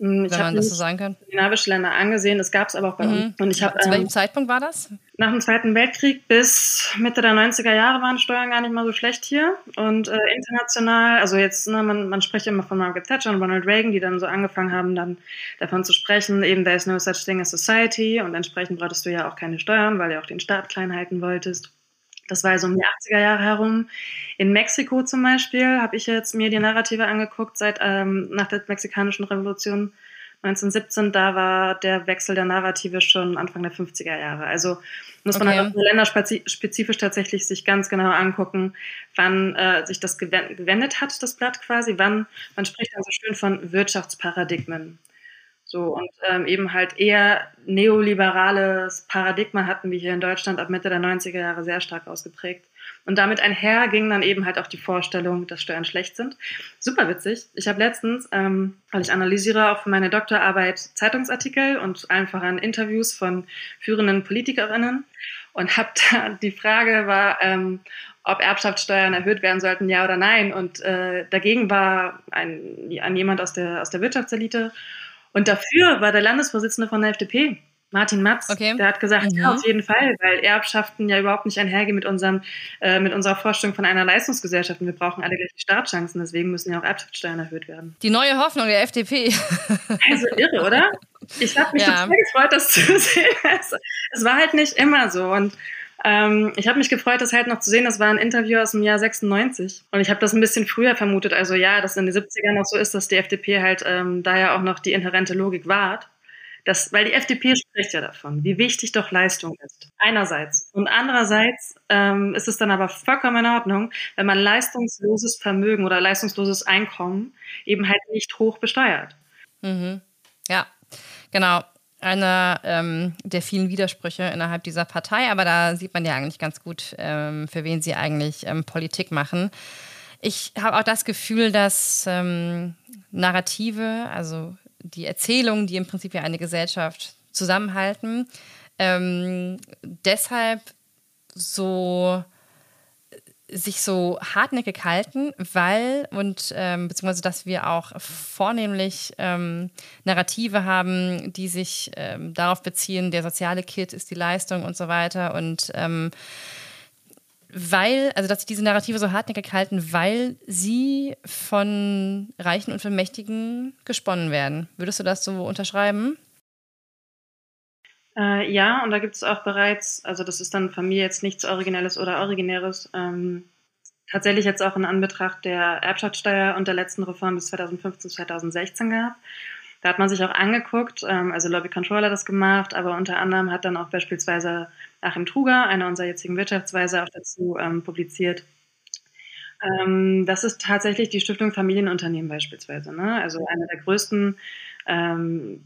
[SPEAKER 2] Hm, ich Wenn man das so sagen kann. Skandinavische Länder angesehen, das gab es aber auch bei mhm. uns.
[SPEAKER 1] Und ich hab, Zu welchem ähm, Zeitpunkt war das?
[SPEAKER 2] Nach dem Zweiten Weltkrieg bis Mitte der 90er Jahre waren Steuern gar nicht mal so schlecht hier. Und äh, international, also jetzt, ne, man, man spricht immer von Margaret Thatcher und Ronald Reagan, die dann so angefangen haben, dann davon zu sprechen, eben there is no such thing as society und entsprechend brauchtest du ja auch keine Steuern, weil du auch den Staat klein halten wolltest. Das war so um die 80er Jahre herum. In Mexiko zum Beispiel habe ich jetzt mir die Narrative angeguckt, seit ähm, nach der mexikanischen Revolution 1917, da war der Wechsel der Narrative schon Anfang der 50er Jahre. Also muss man okay. halt auch länderspezifisch tatsächlich sich ganz genau angucken, wann äh, sich das gewendet hat, das Blatt quasi, wann, man spricht dann so schön von Wirtschaftsparadigmen. So, und ähm, eben halt eher neoliberales Paradigma hatten wir hier in Deutschland ab Mitte der 90er Jahre sehr stark ausgeprägt. Und damit einher ging dann eben halt auch die Vorstellung, dass Steuern schlecht sind. Super witzig. Ich habe letztens, ähm, weil ich analysiere auch für meine Doktorarbeit Zeitungsartikel und einfach an Interviews von führenden Politikerinnen und habe da die Frage war, ähm, ob Erbschaftssteuern erhöht werden sollten, ja oder nein. Und äh, dagegen war ein, ein jemand aus der, aus der Wirtschaftselite. Und dafür war der Landesvorsitzende von der FDP. Martin Matz, okay. der hat gesagt, mhm. ja, auf jeden Fall, weil Erbschaften ja überhaupt nicht einhergehen mit unserem, äh, mit unserer Vorstellung von einer Leistungsgesellschaft. Und wir brauchen alle gleiche Startchancen, deswegen müssen ja auch Erbschaftssteuern erhöht werden.
[SPEAKER 1] Die neue Hoffnung der FDP.
[SPEAKER 2] Also irre, oder? Ich habe mich ja. total gefreut, das zu sehen. Es, es war halt nicht immer so. Und ähm, ich habe mich gefreut, das halt noch zu sehen. Das war ein Interview aus dem Jahr 96. Und ich habe das ein bisschen früher vermutet. Also ja, dass in den 70ern noch so ist, dass die FDP halt ähm, da ja auch noch die inhärente Logik wahrt. Das, weil die FDP spricht ja davon, wie wichtig doch Leistung ist. Einerseits. Und andererseits ähm, ist es dann aber vollkommen in Ordnung, wenn man leistungsloses Vermögen oder leistungsloses Einkommen eben halt nicht hoch besteuert.
[SPEAKER 1] Mhm. Ja, genau. Einer ähm, der vielen Widersprüche innerhalb dieser Partei, aber da sieht man ja eigentlich ganz gut, ähm, für wen sie eigentlich ähm, Politik machen. Ich habe auch das Gefühl, dass ähm, Narrative, also die Erzählungen, die im Prinzip ja eine Gesellschaft zusammenhalten, ähm, deshalb so sich so hartnäckig halten, weil und ähm, beziehungsweise dass wir auch vornehmlich ähm, Narrative haben, die sich ähm, darauf beziehen, der soziale Kit ist die Leistung und so weiter und ähm, weil, also dass sich diese Narrative so hartnäckig halten, weil sie von Reichen und von Mächtigen gesponnen werden. Würdest du das so unterschreiben?
[SPEAKER 2] Äh, ja, und da gibt es auch bereits, also das ist dann von mir jetzt nichts Originelles oder Originäres, ähm, tatsächlich jetzt auch in Anbetracht der Erbschaftssteuer und der letzten Reform bis 2015, 2016 gehabt. Da hat man sich auch angeguckt, ähm, also Lobby Controller das gemacht, aber unter anderem hat dann auch beispielsweise Achim Truger, einer unserer jetzigen Wirtschaftsweise, auch dazu ähm, publiziert. Ähm, das ist tatsächlich die Stiftung Familienunternehmen beispielsweise. Ne? Also eine der größten ähm,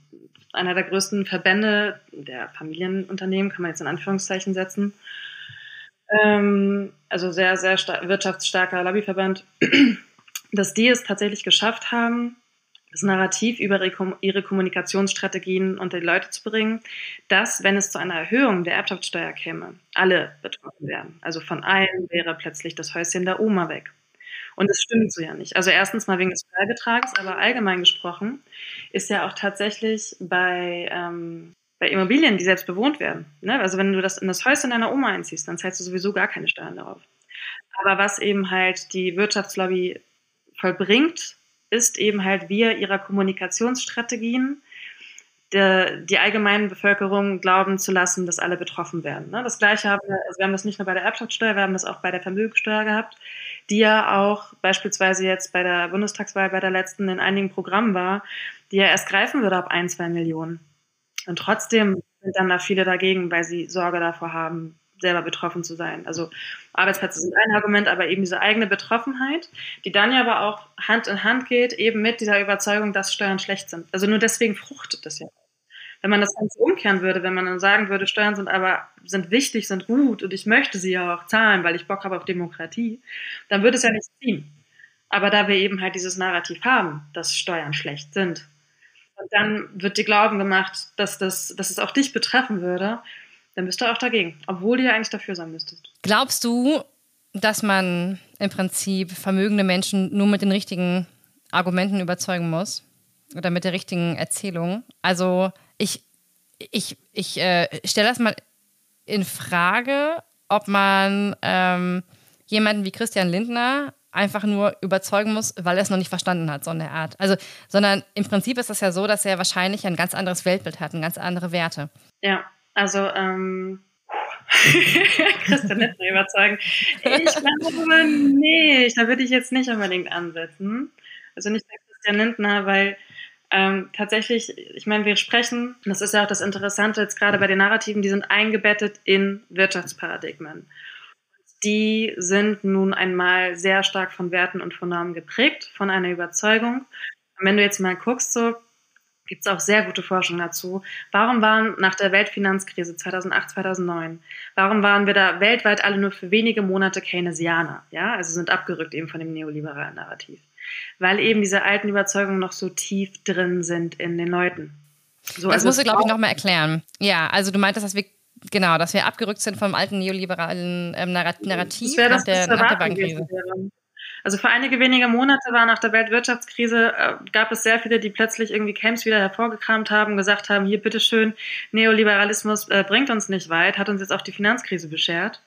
[SPEAKER 2] einer der größten Verbände der Familienunternehmen, kann man jetzt in Anführungszeichen setzen. Ähm, also sehr, sehr wirtschaftsstarker Lobbyverband, dass die es tatsächlich geschafft haben, das Narrativ über ihre Kommunikationsstrategien unter die Leute zu bringen, dass, wenn es zu einer Erhöhung der Erbschaftssteuer käme, alle betroffen wären. Also von allen wäre plötzlich das Häuschen der Oma weg. Und das stimmt so ja nicht. Also erstens mal wegen des Freibetrags, aber allgemein gesprochen ist ja auch tatsächlich bei, ähm, bei Immobilien, die selbst bewohnt werden. Ne? Also wenn du das in das Häuschen deiner Oma einziehst, dann zahlst du sowieso gar keine Steuern darauf. Aber was eben halt die Wirtschaftslobby vollbringt, ist eben halt via ihrer Kommunikationsstrategien die allgemeine Bevölkerung glauben zu lassen, dass alle betroffen werden. Ne? Das Gleiche haben wir, also wir haben das nicht nur bei der Erbschaftssteuer, wir haben das auch bei der Vermögensteuer gehabt, die ja auch beispielsweise jetzt bei der Bundestagswahl, bei der letzten in einigen Programmen war, die ja erst greifen würde ab ein, zwei Millionen. Und trotzdem sind dann da viele dagegen, weil sie Sorge davor haben, selber betroffen zu sein. Also Arbeitsplätze sind ein Argument, aber eben diese eigene Betroffenheit, die dann ja aber auch Hand in Hand geht, eben mit dieser Überzeugung, dass Steuern schlecht sind. Also nur deswegen fruchtet das ja. Wenn man das Ganze umkehren würde, wenn man dann sagen würde, Steuern sind aber sind wichtig, sind gut und ich möchte sie ja auch zahlen, weil ich Bock habe auf Demokratie, dann würde es ja nicht ziehen. Aber da wir eben halt dieses Narrativ haben, dass Steuern schlecht sind, dann wird dir Glauben gemacht, dass, das, dass es auch dich betreffen würde, dann bist du auch dagegen, obwohl du ja eigentlich dafür sein müsstest.
[SPEAKER 1] Glaubst du, dass man im Prinzip vermögende Menschen nur mit den richtigen Argumenten überzeugen muss? Oder mit der richtigen Erzählung? Also ich, ich, ich äh, stelle das mal in Frage, ob man ähm, jemanden wie Christian Lindner einfach nur überzeugen muss, weil er es noch nicht verstanden hat, so eine Art. Also, sondern im Prinzip ist das ja so, dass er wahrscheinlich ein ganz anderes Weltbild hat, und ganz andere Werte.
[SPEAKER 2] Ja, also ähm, Christian Lindner überzeugen. Ich glaube nicht. Da würde ich jetzt nicht unbedingt ansetzen. Also nicht bei Christian Lindner, weil ähm, tatsächlich, ich meine, wir sprechen, das ist ja auch das Interessante jetzt gerade bei den Narrativen, die sind eingebettet in Wirtschaftsparadigmen. Die sind nun einmal sehr stark von Werten und von Normen geprägt, von einer Überzeugung. Und wenn du jetzt mal guckst, so gibt es auch sehr gute Forschung dazu. Warum waren nach der Weltfinanzkrise 2008, 2009, warum waren wir da weltweit alle nur für wenige Monate Keynesianer? Ja, also sind abgerückt eben von dem neoliberalen Narrativ weil eben diese alten Überzeugungen noch so tief drin sind in den Leuten.
[SPEAKER 1] So, das also musst du, glaube ich, nochmal erklären. Ja, also du meintest, dass wir genau, dass wir abgerückt sind vom alten neoliberalen ähm, Narrativ
[SPEAKER 2] das nach, der, nach der Bankkrise. Also für einige wenige Monate war nach der Weltwirtschaftskrise, äh, gab es sehr viele, die plötzlich irgendwie Camps wieder hervorgekramt haben, gesagt haben, hier bitteschön, Neoliberalismus äh, bringt uns nicht weit, hat uns jetzt auch die Finanzkrise beschert.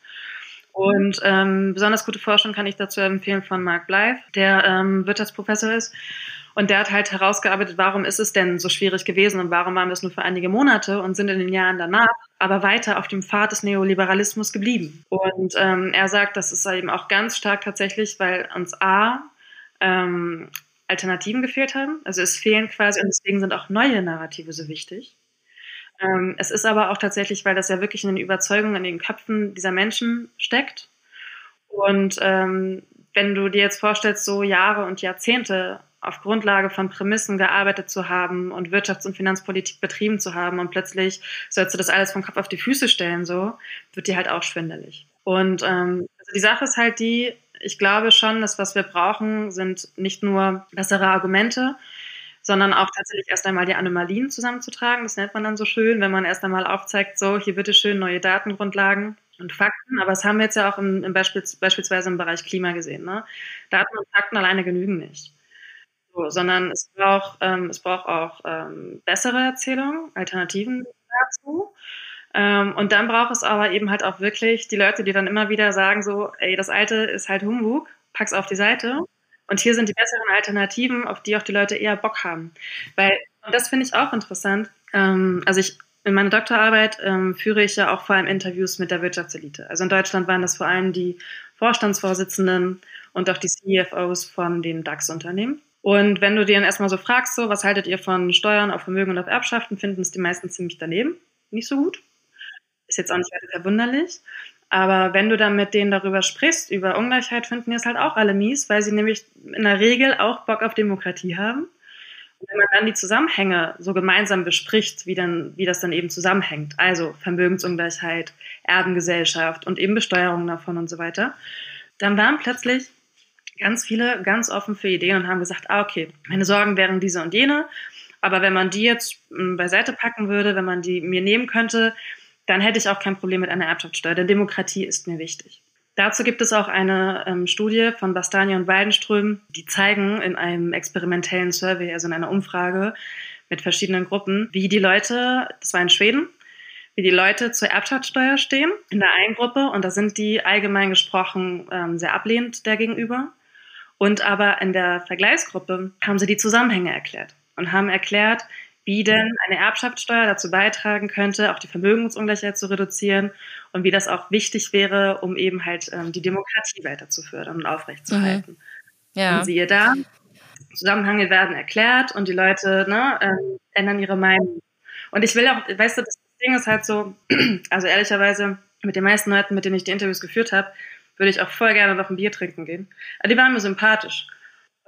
[SPEAKER 2] Und ähm, besonders gute Forschung kann ich dazu empfehlen von Mark Blythe, der ähm, Wirtschaftsprofessor ist. Und der hat halt herausgearbeitet, warum ist es denn so schwierig gewesen und warum waren wir es nur für einige Monate und sind in den Jahren danach aber weiter auf dem Pfad des Neoliberalismus geblieben. Und ähm, er sagt, das ist eben auch ganz stark tatsächlich, weil uns A, ähm, Alternativen gefehlt haben. Also es fehlen quasi und deswegen sind auch neue Narrative so wichtig. Ähm, es ist aber auch tatsächlich, weil das ja wirklich in den Überzeugungen, in den Köpfen dieser Menschen steckt. Und ähm, wenn du dir jetzt vorstellst, so Jahre und Jahrzehnte auf Grundlage von Prämissen gearbeitet zu haben und Wirtschafts- und Finanzpolitik betrieben zu haben und plötzlich sollst du das alles vom Kopf auf die Füße stellen, so, wird dir halt auch schwindelig. Und ähm, also die Sache ist halt die, ich glaube schon, dass was wir brauchen, sind nicht nur bessere Argumente, sondern auch tatsächlich erst einmal die Anomalien zusammenzutragen. Das nennt man dann so schön, wenn man erst einmal aufzeigt, so, hier bitte schön neue Datengrundlagen und Fakten. Aber das haben wir jetzt ja auch im, im Beispiel, beispielsweise im Bereich Klima gesehen. Ne? Daten und Fakten alleine genügen nicht. So, sondern es braucht, ähm, es braucht auch ähm, bessere Erzählungen, Alternativen dazu. Ähm, und dann braucht es aber eben halt auch wirklich die Leute, die dann immer wieder sagen so, ey, das Alte ist halt Humbug, pack's auf die Seite. Und hier sind die besseren Alternativen, auf die auch die Leute eher Bock haben. Weil, und das finde ich auch interessant, ähm, also ich, in meiner Doktorarbeit ähm, führe ich ja auch vor allem Interviews mit der Wirtschaftselite. Also in Deutschland waren das vor allem die Vorstandsvorsitzenden und auch die CFOs von den DAX-Unternehmen. Und wenn du dir dann erstmal so fragst, so, was haltet ihr von Steuern auf Vermögen und auf Erbschaften, finden es die meisten ziemlich daneben. Nicht so gut. Ist jetzt auch nicht weiter verwunderlich. Aber wenn du dann mit denen darüber sprichst, über Ungleichheit, finden die es halt auch alle mies, weil sie nämlich in der Regel auch Bock auf Demokratie haben. Und wenn man dann die Zusammenhänge so gemeinsam bespricht, wie, dann, wie das dann eben zusammenhängt, also Vermögensungleichheit, Erbengesellschaft und eben Besteuerung davon und so weiter, dann waren plötzlich ganz viele ganz offen für Ideen und haben gesagt, ah, okay, meine Sorgen wären diese und jene, aber wenn man die jetzt hm, beiseite packen würde, wenn man die mir nehmen könnte, dann hätte ich auch kein Problem mit einer Erbschaftssteuer, denn Demokratie ist mir wichtig. Dazu gibt es auch eine ähm, Studie von Bastani und Weidenström, die zeigen in einem experimentellen Survey, also in einer Umfrage mit verschiedenen Gruppen, wie die Leute, das war in Schweden, wie die Leute zur Erbschaftssteuer stehen in der einen Gruppe und da sind die allgemein gesprochen ähm, sehr ablehnend der gegenüber. Und aber in der Vergleichsgruppe haben sie die Zusammenhänge erklärt und haben erklärt, wie denn eine Erbschaftssteuer dazu beitragen könnte, auch die Vermögensungleichheit zu reduzieren und wie das auch wichtig wäre, um eben halt ähm, die Demokratie weiter zu fördern und aufrechtzuerhalten. Mhm. Ja. Und siehe da, Zusammenhänge werden erklärt und die Leute ne, ähm, ändern ihre Meinung. Und ich will auch, weißt du, das Ding ist halt so, also ehrlicherweise mit den meisten Leuten, mit denen ich die Interviews geführt habe, würde ich auch voll gerne noch ein Bier trinken gehen. Aber die waren mir sympathisch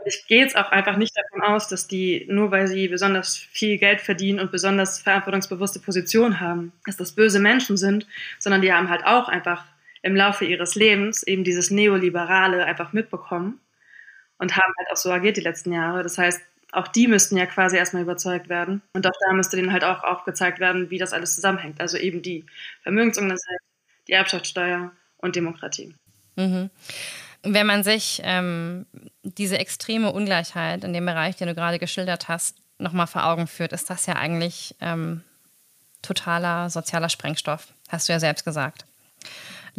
[SPEAKER 2] ich gehe jetzt auch einfach nicht davon aus, dass die, nur weil sie besonders viel Geld verdienen und besonders verantwortungsbewusste Positionen haben, dass das böse Menschen sind, sondern die haben halt auch einfach im Laufe ihres Lebens eben dieses Neoliberale einfach mitbekommen und haben halt auch so agiert die letzten Jahre. Das heißt, auch die müssten ja quasi erstmal überzeugt werden. Und auch da müsste denen halt auch aufgezeigt werden, wie das alles zusammenhängt. Also eben die Vermögensungleichheit, die Erbschaftssteuer und Demokratie.
[SPEAKER 1] Mhm. Wenn man sich ähm, diese extreme Ungleichheit in dem Bereich, den du gerade geschildert hast, nochmal vor Augen führt, ist das ja eigentlich ähm, totaler sozialer Sprengstoff, hast du ja selbst gesagt.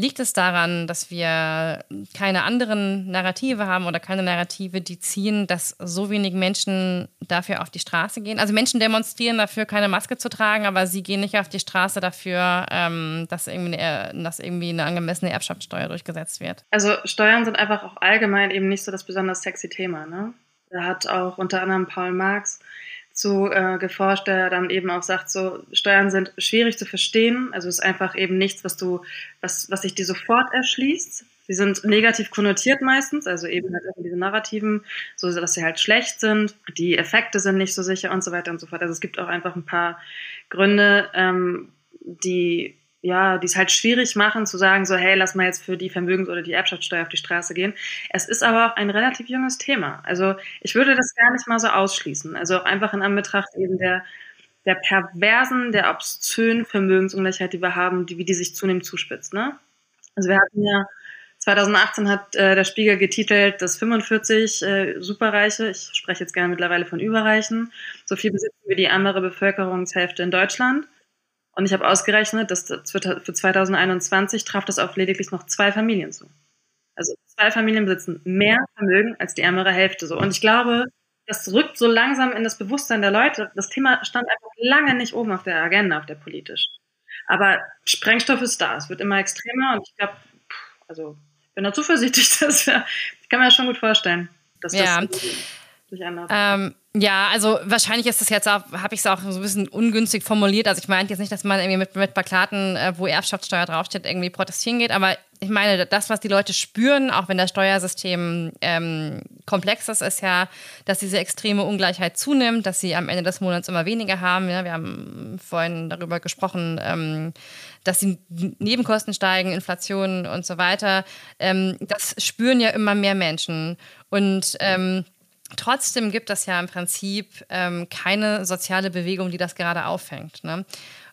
[SPEAKER 1] Liegt es daran, dass wir keine anderen Narrative haben oder keine Narrative, die ziehen, dass so wenig Menschen dafür auf die Straße gehen? Also Menschen demonstrieren dafür, keine Maske zu tragen, aber sie gehen nicht auf die Straße dafür, ähm, dass, irgendwie eine, dass irgendwie eine angemessene Erbschaftssteuer durchgesetzt wird.
[SPEAKER 2] Also Steuern sind einfach auch allgemein eben nicht so das besonders sexy Thema. Ne? Da hat auch unter anderem Paul Marx zu äh, geforscht, der dann eben auch sagt, so Steuern sind schwierig zu verstehen. Also es ist einfach eben nichts, was du, was, was sich dir sofort erschließt. Sie sind negativ konnotiert meistens, also eben halt diese Narrativen, so dass sie halt schlecht sind. Die Effekte sind nicht so sicher und so weiter und so fort. Also es gibt auch einfach ein paar Gründe, ähm, die ja, die es halt schwierig machen zu sagen, so, hey, lass mal jetzt für die Vermögens- oder die Erbschaftssteuer auf die Straße gehen. Es ist aber auch ein relativ junges Thema. Also ich würde das gar nicht mal so ausschließen. Also auch einfach in Anbetracht eben der, der perversen, der obszönen Vermögensungleichheit, die wir haben, die, wie die sich zunehmend zuspitzt. Ne? Also wir hatten ja 2018 hat äh, der Spiegel getitelt, dass 45 äh, Superreiche, ich spreche jetzt gerne mittlerweile von Überreichen, so viel besitzen wie die andere Bevölkerungshälfte in Deutschland. Und ich habe ausgerechnet, dass für 2021 traf das auf lediglich noch zwei Familien zu. Also zwei Familien besitzen mehr Vermögen als die ärmere Hälfte so. Und ich glaube, das rückt so langsam in das Bewusstsein der Leute. Das Thema stand einfach lange nicht oben auf der Agenda, auf der politisch. Aber Sprengstoff ist da. Es wird immer extremer und ich glaube, also ich bin da zuversichtlich, dass wir, ich kann mir das schon gut vorstellen, dass
[SPEAKER 1] ja. das sich ändert. Ähm, ja, also wahrscheinlich ist das jetzt auch, habe ich es auch so ein bisschen ungünstig formuliert. Also ich meine jetzt nicht, dass man irgendwie mit, mit Plakaten, äh, wo Erbschaftssteuer draufsteht, irgendwie protestieren geht, aber ich meine, das, was die Leute spüren, auch wenn das Steuersystem ähm, Komplexes ist ja, dass diese extreme Ungleichheit zunimmt, dass sie am Ende des Monats immer weniger haben. Ja, wir haben vorhin darüber gesprochen, ähm, dass die Nebenkosten steigen, Inflation und so weiter. Ähm, das spüren ja immer mehr Menschen. Und ähm, trotzdem gibt es ja im Prinzip ähm, keine soziale Bewegung, die das gerade auffängt. Ne?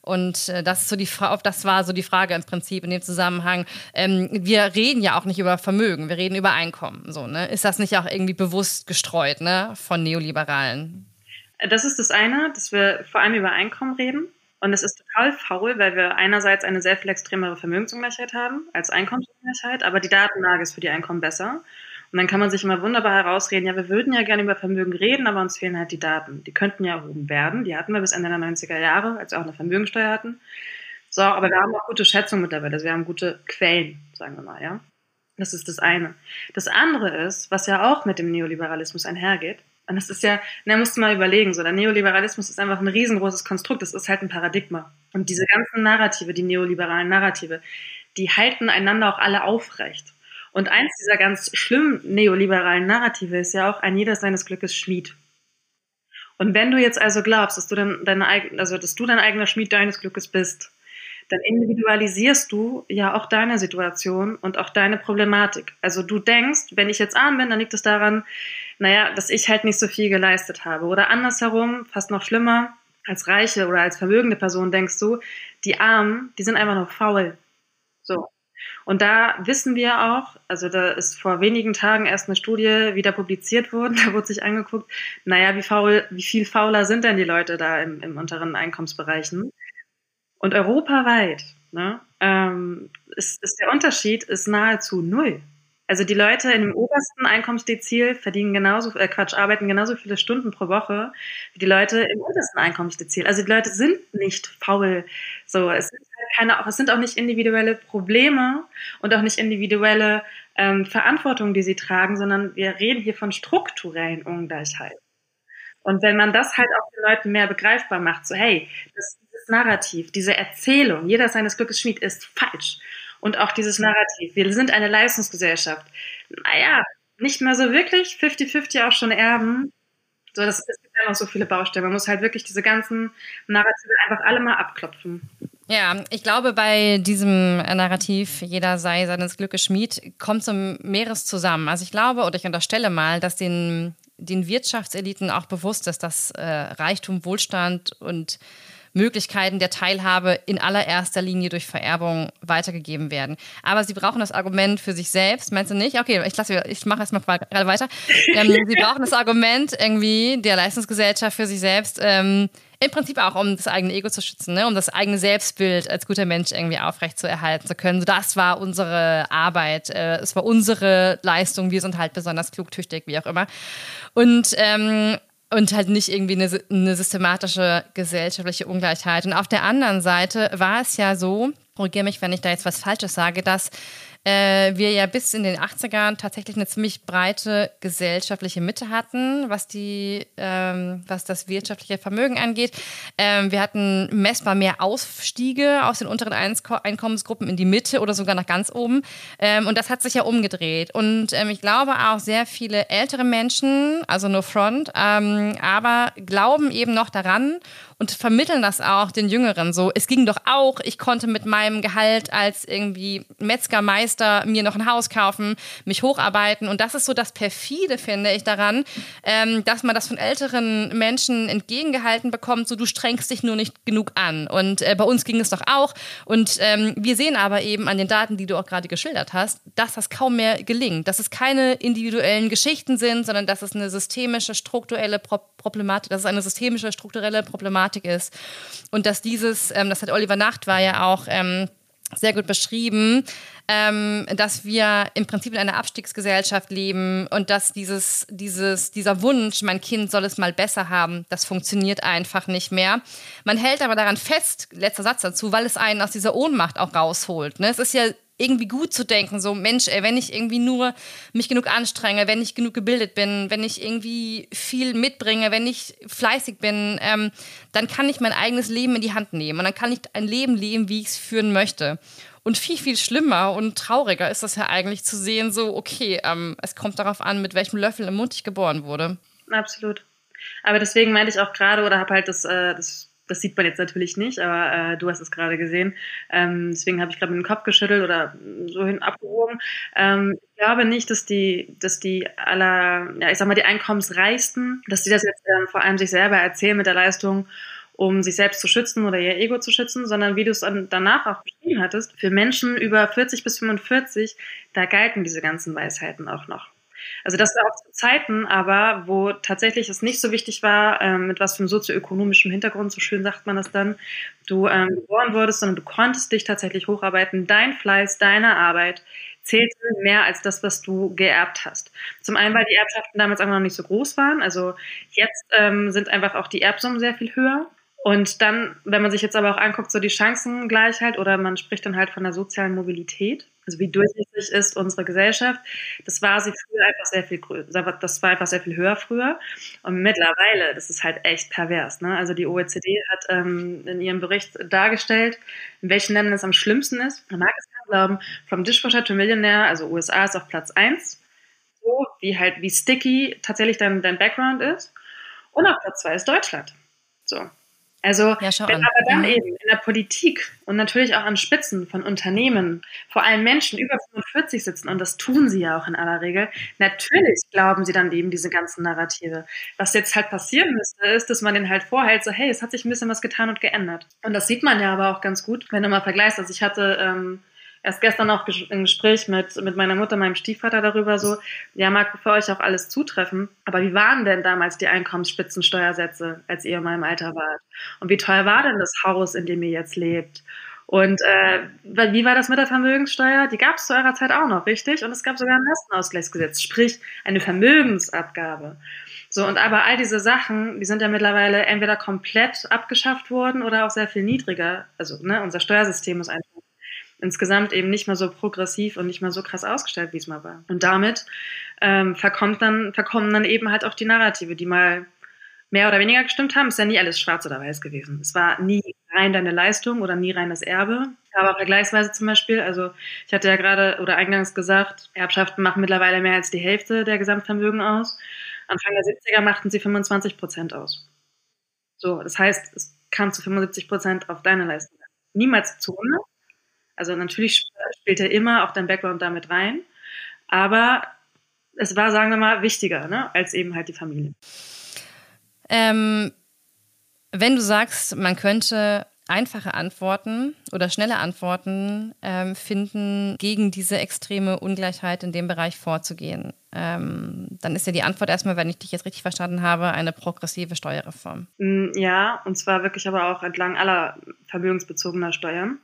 [SPEAKER 1] Und äh, das so die das war so die Frage im Prinzip in dem Zusammenhang. Ähm, wir reden ja auch nicht über Vermögen, wir reden über Einkommen. So, ne? Ist das nicht auch irgendwie bewusst gestreut ne? von Neoliberalen?
[SPEAKER 2] Das ist das eine, dass wir vor allem über Einkommen reden. Und es ist total faul, weil wir einerseits eine sehr viel extremere Vermögensungleichheit haben als Einkommensungleichheit, aber die Datenlage ist für die Einkommen besser. Und dann kann man sich immer wunderbar herausreden, ja, wir würden ja gerne über Vermögen reden, aber uns fehlen halt die Daten. Die könnten ja erhoben werden. Die hatten wir bis Ende der 90er Jahre, als wir auch eine Vermögensteuer hatten. So, aber wir haben auch gute Schätzungen mittlerweile. Also wir haben gute Quellen, sagen wir mal, ja. Das ist das eine. Das andere ist, was ja auch mit dem Neoliberalismus einhergeht, und das ist ja, da musst du mal überlegen, so der Neoliberalismus ist einfach ein riesengroßes Konstrukt, das ist halt ein Paradigma. Und diese ganzen Narrative, die neoliberalen Narrative, die halten einander auch alle aufrecht. Und eins dieser ganz schlimmen neoliberalen Narrative ist ja auch, ein jeder seines Glückes Schmied. Und wenn du jetzt also glaubst, dass du dann deine also dass du dein eigener Schmied deines Glückes bist, dann individualisierst du ja auch deine Situation und auch deine Problematik. Also du denkst, wenn ich jetzt arm bin, dann liegt es daran, naja, dass ich halt nicht so viel geleistet habe. Oder andersherum, fast noch schlimmer, als reiche oder als vermögende Person denkst du, die Armen, die sind einfach nur faul. So. Und da wissen wir auch, also da ist vor wenigen Tagen erst eine Studie wieder publiziert worden, da wurde sich angeguckt, naja, wie faul, wie viel fauler sind denn die Leute da im, im unteren Einkommensbereichen? Und europaweit ne, ähm, ist, ist der Unterschied ist nahezu null. Also die Leute dem obersten Einkommensdezil verdienen genauso, äh Quatsch, arbeiten genauso viele Stunden pro Woche wie die Leute im untersten Einkommensdezil. Also die Leute sind nicht faul. So, es sind keine, es sind auch nicht individuelle Probleme und auch nicht individuelle ähm, Verantwortung, die sie tragen, sondern wir reden hier von strukturellen Ungleichheit. Und wenn man das halt auch den Leuten mehr begreifbar macht, so hey, das, dieses Narrativ, diese Erzählung, jeder seines Glückes Schmied ist falsch und auch dieses Narrativ. Wir sind eine Leistungsgesellschaft. Naja, nicht mehr so wirklich, 50-50 auch schon erben. So, das, es gibt ja noch so viele Baustellen. Man muss halt wirklich diese ganzen Narrative einfach alle mal abklopfen.
[SPEAKER 1] Ja, ich glaube, bei diesem Narrativ, jeder sei seines Glückes Schmied, kommt so mehres zusammen. Also ich glaube oder ich unterstelle mal, dass den, den Wirtschaftseliten auch bewusst ist, dass äh, Reichtum, Wohlstand und Möglichkeiten der Teilhabe in allererster Linie durch Vererbung weitergegeben werden. Aber sie brauchen das Argument für sich selbst, meinst du nicht? Okay, ich lasse, ich mache erstmal gerade weiter. Ähm, sie brauchen das Argument irgendwie der Leistungsgesellschaft für sich selbst. Ähm, im Prinzip auch, um das eigene Ego zu schützen, ne? um das eigene Selbstbild als guter Mensch irgendwie aufrecht zu erhalten zu können. So, das war unsere Arbeit, äh, es war unsere Leistung, wir sind halt besonders klug, tüchtig, wie auch immer. Und ähm, und halt nicht irgendwie eine, eine systematische gesellschaftliche Ungleichheit. Und auf der anderen Seite war es ja so, korrigiere mich, wenn ich da jetzt was Falsches sage, dass äh, wir ja bis in den 80ern tatsächlich eine ziemlich breite gesellschaftliche Mitte hatten, was, die, ähm, was das wirtschaftliche Vermögen angeht. Ähm, wir hatten messbar mehr Ausstiege aus den unteren Einkommensgruppen in die Mitte oder sogar nach ganz oben. Ähm, und das hat sich ja umgedreht. Und ähm, ich glaube auch sehr viele ältere Menschen, also no front, ähm, aber glauben eben noch daran und vermitteln das auch den Jüngeren so. Es ging doch auch, ich konnte mit meinem Gehalt als irgendwie Metzgermeister mir noch ein Haus kaufen, mich hocharbeiten. Und das ist so das Perfide, finde ich, daran, ähm, dass man das von älteren Menschen entgegengehalten bekommt, so du strengst dich nur nicht genug an. Und äh, bei uns ging es doch auch. Und ähm, wir sehen aber eben an den Daten, die du auch gerade geschildert hast, dass das kaum mehr gelingt, dass es keine individuellen Geschichten sind, sondern dass es eine systemische, strukturelle Pro Problematik, dass es eine systemische, strukturelle Problematik Problematik ist. Und dass dieses, ähm, das hat Oliver Nacht war ja auch ähm, sehr gut beschrieben, ähm, dass wir im Prinzip in einer Abstiegsgesellschaft leben und dass dieses, dieses, dieser Wunsch, mein Kind soll es mal besser haben, das funktioniert einfach nicht mehr. Man hält aber daran fest, letzter Satz dazu, weil es einen aus dieser Ohnmacht auch rausholt. Ne? Es ist ja irgendwie gut zu denken, so Mensch, ey, wenn ich irgendwie nur mich genug anstrenge, wenn ich genug gebildet bin, wenn ich irgendwie viel mitbringe, wenn ich fleißig bin, ähm, dann kann ich mein eigenes Leben in die Hand nehmen und dann kann ich ein Leben leben, wie ich es führen möchte. Und viel, viel schlimmer und trauriger ist das ja eigentlich zu sehen, so, okay, ähm, es kommt darauf an, mit welchem Löffel im Mund ich geboren wurde.
[SPEAKER 2] Absolut. Aber deswegen meinte ich auch gerade oder habe halt das, äh, das das sieht man jetzt natürlich nicht, aber äh, du hast es gerade gesehen. Ähm, deswegen habe ich gerade mit dem Kopf geschüttelt oder so hin abgehoben. Ähm, ich glaube nicht, dass die, dass die aller, ja, ich sag mal, die Einkommensreichsten, dass die das jetzt ähm, vor allem sich selber erzählen mit der Leistung, um sich selbst zu schützen oder ihr Ego zu schützen, sondern wie du es danach auch beschrieben hattest, für Menschen über 40 bis 45, da galten diese ganzen Weisheiten auch noch. Also das war auch zu Zeiten, aber wo tatsächlich es nicht so wichtig war, ähm, mit was für einem sozioökonomischen Hintergrund, so schön sagt man das dann, du ähm, geboren wurdest, sondern du konntest dich tatsächlich hocharbeiten. Dein Fleiß, deine Arbeit zählte mehr als das, was du geerbt hast. Zum einen, weil die Erbschaften damals einfach noch nicht so groß waren. Also jetzt ähm, sind einfach auch die Erbsummen sehr viel höher. Und dann, wenn man sich jetzt aber auch anguckt, so die Chancengleichheit oder man spricht dann halt von der sozialen Mobilität, also wie durchlässig ist unsere Gesellschaft, das war sie früher einfach sehr viel größer, das war einfach sehr viel höher früher. Und mittlerweile, das ist halt echt pervers. Ne? Also die OECD hat ähm, in ihrem Bericht dargestellt, in welchen Ländern es am schlimmsten ist. Man mag es kaum glauben, vom Dishwasher to Millionär, also USA ist auf Platz 1, so wie halt, wie sticky tatsächlich dein, dein Background ist. Und auf Platz 2 ist Deutschland. So. Also ja, wenn an. aber dann ja. eben in der Politik und natürlich auch an Spitzen von Unternehmen vor allem Menschen über 45 sitzen, und das tun sie ja auch in aller Regel, natürlich glauben sie dann eben diese ganzen Narrative. Was jetzt halt passieren müsste, ist, dass man den halt vorhält, so hey, es hat sich ein bisschen was getan und geändert. Und das sieht man ja aber auch ganz gut, wenn du mal vergleichst. Also ich hatte ähm, erst gestern auch ein Gespräch mit, mit meiner Mutter, meinem Stiefvater darüber so, ja, mag für euch auch alles zutreffen, aber wie waren denn damals die Einkommensspitzensteuersätze, als ihr in meinem Alter wart? Und wie teuer war denn das Haus, in dem ihr jetzt lebt? Und äh, wie war das mit der Vermögenssteuer? Die gab es zu eurer Zeit auch noch, richtig? Und es gab sogar ein Lastenausgleichsgesetz, sprich eine Vermögensabgabe. So, und aber all diese Sachen, die sind ja mittlerweile entweder komplett abgeschafft worden oder auch sehr viel niedriger. Also, ne, unser Steuersystem ist einfach insgesamt eben nicht mehr so progressiv und nicht mehr so krass ausgestellt, wie es mal war. Und damit ähm, verkommt dann, verkommen dann eben halt auch die Narrative, die mal mehr oder weniger gestimmt haben. Es ist ja nie alles schwarz oder weiß gewesen. Es war nie rein deine Leistung oder nie rein das Erbe. Aber vergleichsweise zum Beispiel, also ich hatte ja gerade oder eingangs gesagt, Erbschaften machen mittlerweile mehr als die Hälfte der Gesamtvermögen aus. Anfang der 70er machten sie 25 Prozent aus. So, das heißt, es kam zu 75 Prozent auf deine Leistung. Niemals zu 100, also natürlich spielt er immer auch dein Background damit rein, aber es war, sagen wir mal, wichtiger ne, als eben halt die Familie.
[SPEAKER 1] Ähm, wenn du sagst, man könnte einfache Antworten oder schnelle Antworten ähm, finden, gegen diese extreme Ungleichheit in dem Bereich vorzugehen. Ähm, dann ist ja die Antwort erstmal, wenn ich dich jetzt richtig verstanden habe, eine progressive Steuerreform.
[SPEAKER 2] Mm, ja, und zwar wirklich aber auch entlang aller vermögensbezogener Steuern.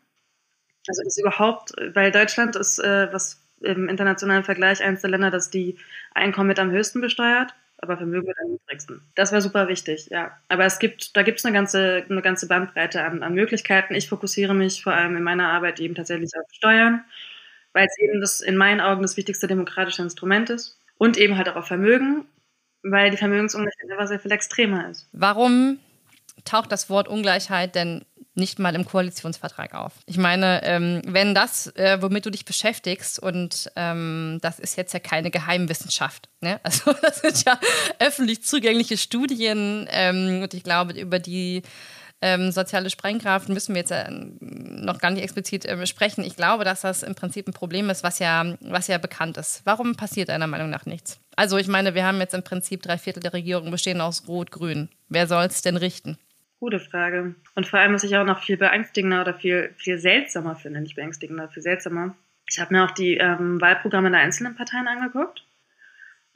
[SPEAKER 2] Also das überhaupt, weil Deutschland ist, äh, was im internationalen Vergleich eines der Länder, das die Einkommen mit am höchsten besteuert, aber Vermögen mit am niedrigsten. Das wäre super wichtig, ja. Aber es gibt, da gibt es eine ganze, eine ganze Bandbreite an, an Möglichkeiten. Ich fokussiere mich vor allem in meiner Arbeit eben tatsächlich auf Steuern, weil es eben das in meinen Augen das wichtigste demokratische Instrument ist. Und eben halt auch auf Vermögen, weil die Vermögensungleichheit einfach sehr viel extremer ist.
[SPEAKER 1] Warum taucht das Wort Ungleichheit denn nicht mal im Koalitionsvertrag auf. Ich meine, ähm, wenn das, äh, womit du dich beschäftigst, und ähm, das ist jetzt ja keine Geheimwissenschaft, ne? also das sind ja öffentlich zugängliche Studien ähm, und ich glaube, über die ähm, soziale Sprengkraft müssen wir jetzt äh, noch gar nicht explizit äh, sprechen. Ich glaube, dass das im Prinzip ein Problem ist, was ja, was ja bekannt ist. Warum passiert deiner Meinung nach nichts? Also ich meine, wir haben jetzt im Prinzip drei Viertel der Regierung bestehen aus Rot-Grün. Wer soll es denn richten?
[SPEAKER 2] Gute Frage. Und vor allem, was ich auch noch viel beängstigender oder viel, viel seltsamer finde, nicht beängstigender, viel seltsamer. Ich habe mir auch die ähm, Wahlprogramme der einzelnen Parteien angeguckt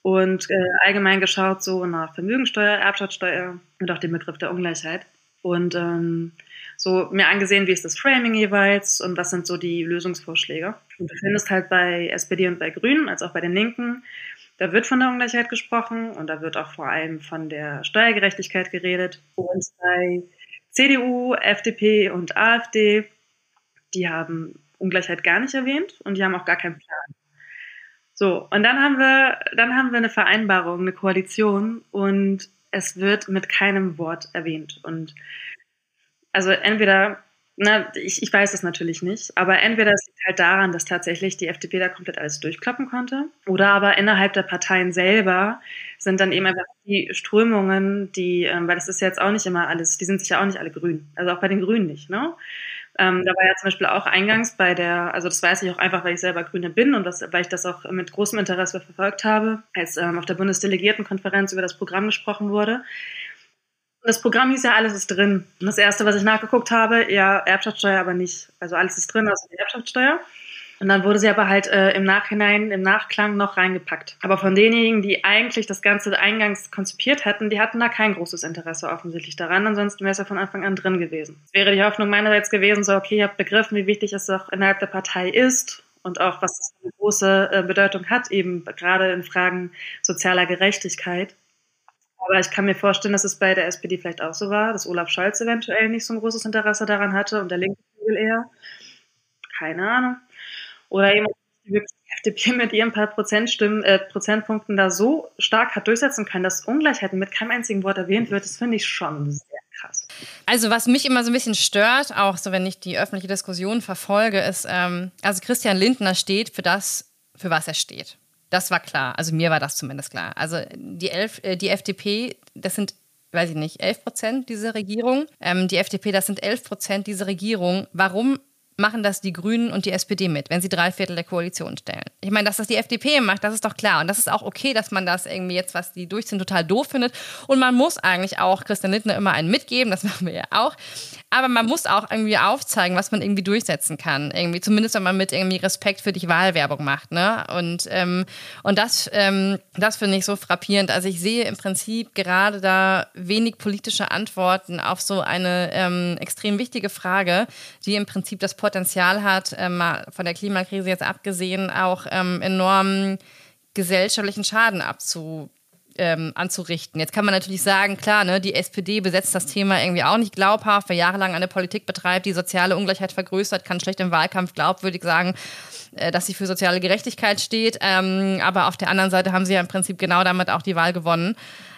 [SPEAKER 2] und äh, allgemein geschaut, so nach Vermögensteuer, Erbschaftssteuer und auch den Begriff der Ungleichheit. Und ähm, so mir angesehen, wie ist das Framing jeweils und was sind so die Lösungsvorschläge. Und du findest halt bei SPD und bei Grünen, als auch bei den Linken, da wird von der Ungleichheit gesprochen und da wird auch vor allem von der Steuergerechtigkeit geredet. Und bei CDU, FDP und AfD, die haben Ungleichheit gar nicht erwähnt und die haben auch gar keinen Plan. So, und dann haben wir, dann haben wir eine Vereinbarung, eine Koalition und es wird mit keinem Wort erwähnt. Und also entweder Na, ich, ich weiß es natürlich nicht, aber entweder es liegt halt daran, dass tatsächlich die FDP da komplett alles durchkloppen konnte, oder aber innerhalb der Parteien selber sind dann eben einfach die Strömungen, die, ähm, weil das ist jetzt auch nicht immer alles, die sind sich ja auch nicht alle grün, also auch bei den Grünen nicht, ne? Ähm, da war ja zum Beispiel auch eingangs bei der, also das weiß ich auch einfach, weil ich selber Grüne bin und das, weil ich das auch mit großem Interesse verfolgt habe, als ähm, auf der Bundesdelegiertenkonferenz über das Programm gesprochen wurde das Programm hieß ja, alles ist drin. Und das erste, was ich nachgeguckt habe, ja, Erbschaftssteuer aber nicht. Also alles ist drin, außer die Erbschaftssteuer. Und dann wurde sie aber halt äh, im Nachhinein, im Nachklang noch reingepackt. Aber von denjenigen, die eigentlich das Ganze eingangs konzipiert hatten, die hatten da kein großes Interesse offensichtlich daran. Ansonsten wäre es ja von Anfang an drin gewesen. Es wäre die Hoffnung meinerseits gewesen, so, okay, ihr habt begriffen, wie wichtig es auch innerhalb der Partei ist und auch, was das eine große äh, Bedeutung hat, eben gerade in Fragen sozialer Gerechtigkeit. Aber ich kann mir vorstellen, dass es bei der SPD vielleicht auch so war, dass Olaf Scholz eventuell nicht so ein großes Interesse daran hatte und der linke Flügel eher. Keine Ahnung. Oder eben die FDP mit ihren paar Prozentstimmen, äh, Prozentpunkten da so stark hat durchsetzen können, dass Ungleichheiten mit keinem einzigen Wort erwähnt wird, das finde ich schon sehr krass.
[SPEAKER 1] Also was mich immer so ein bisschen stört, auch so wenn ich die öffentliche Diskussion verfolge, ist, ähm, also Christian Lindner steht für das, für was er steht. Das war klar. Also mir war das zumindest klar. Also die, Elf, äh, die FDP, das sind weiß ich nicht, 11 Prozent dieser Regierung. Ähm, die FDP, das sind 11 Prozent dieser Regierung. Warum machen das die Grünen und die SPD mit, wenn sie drei Viertel der Koalition stellen. Ich meine, dass das die FDP macht, das ist doch klar. Und das ist auch okay, dass man das irgendwie jetzt, was die durchziehen, total doof findet. Und man muss eigentlich auch Christian Lindner immer einen mitgeben, das machen wir ja auch. Aber man muss auch irgendwie aufzeigen, was man irgendwie durchsetzen kann. Irgendwie, zumindest wenn man mit irgendwie Respekt für dich Wahlwerbung macht. Ne? Und, ähm, und das, ähm, das finde ich so frappierend. Also ich sehe im Prinzip gerade da wenig politische Antworten auf so eine ähm, extrem wichtige Frage, die im Prinzip das Potenzial hat, ähm, von der Klimakrise jetzt abgesehen, auch ähm, enormen gesellschaftlichen Schaden abzu, ähm, anzurichten. Jetzt kann man natürlich sagen, klar, ne, die SPD besetzt das Thema irgendwie auch nicht glaubhaft, wer jahrelang eine Politik betreibt, die soziale Ungleichheit vergrößert, kann schlecht im Wahlkampf glaubwürdig sagen, äh, dass sie für soziale Gerechtigkeit steht. Ähm, aber auf der anderen Seite haben sie ja im Prinzip genau damit auch die Wahl gewonnen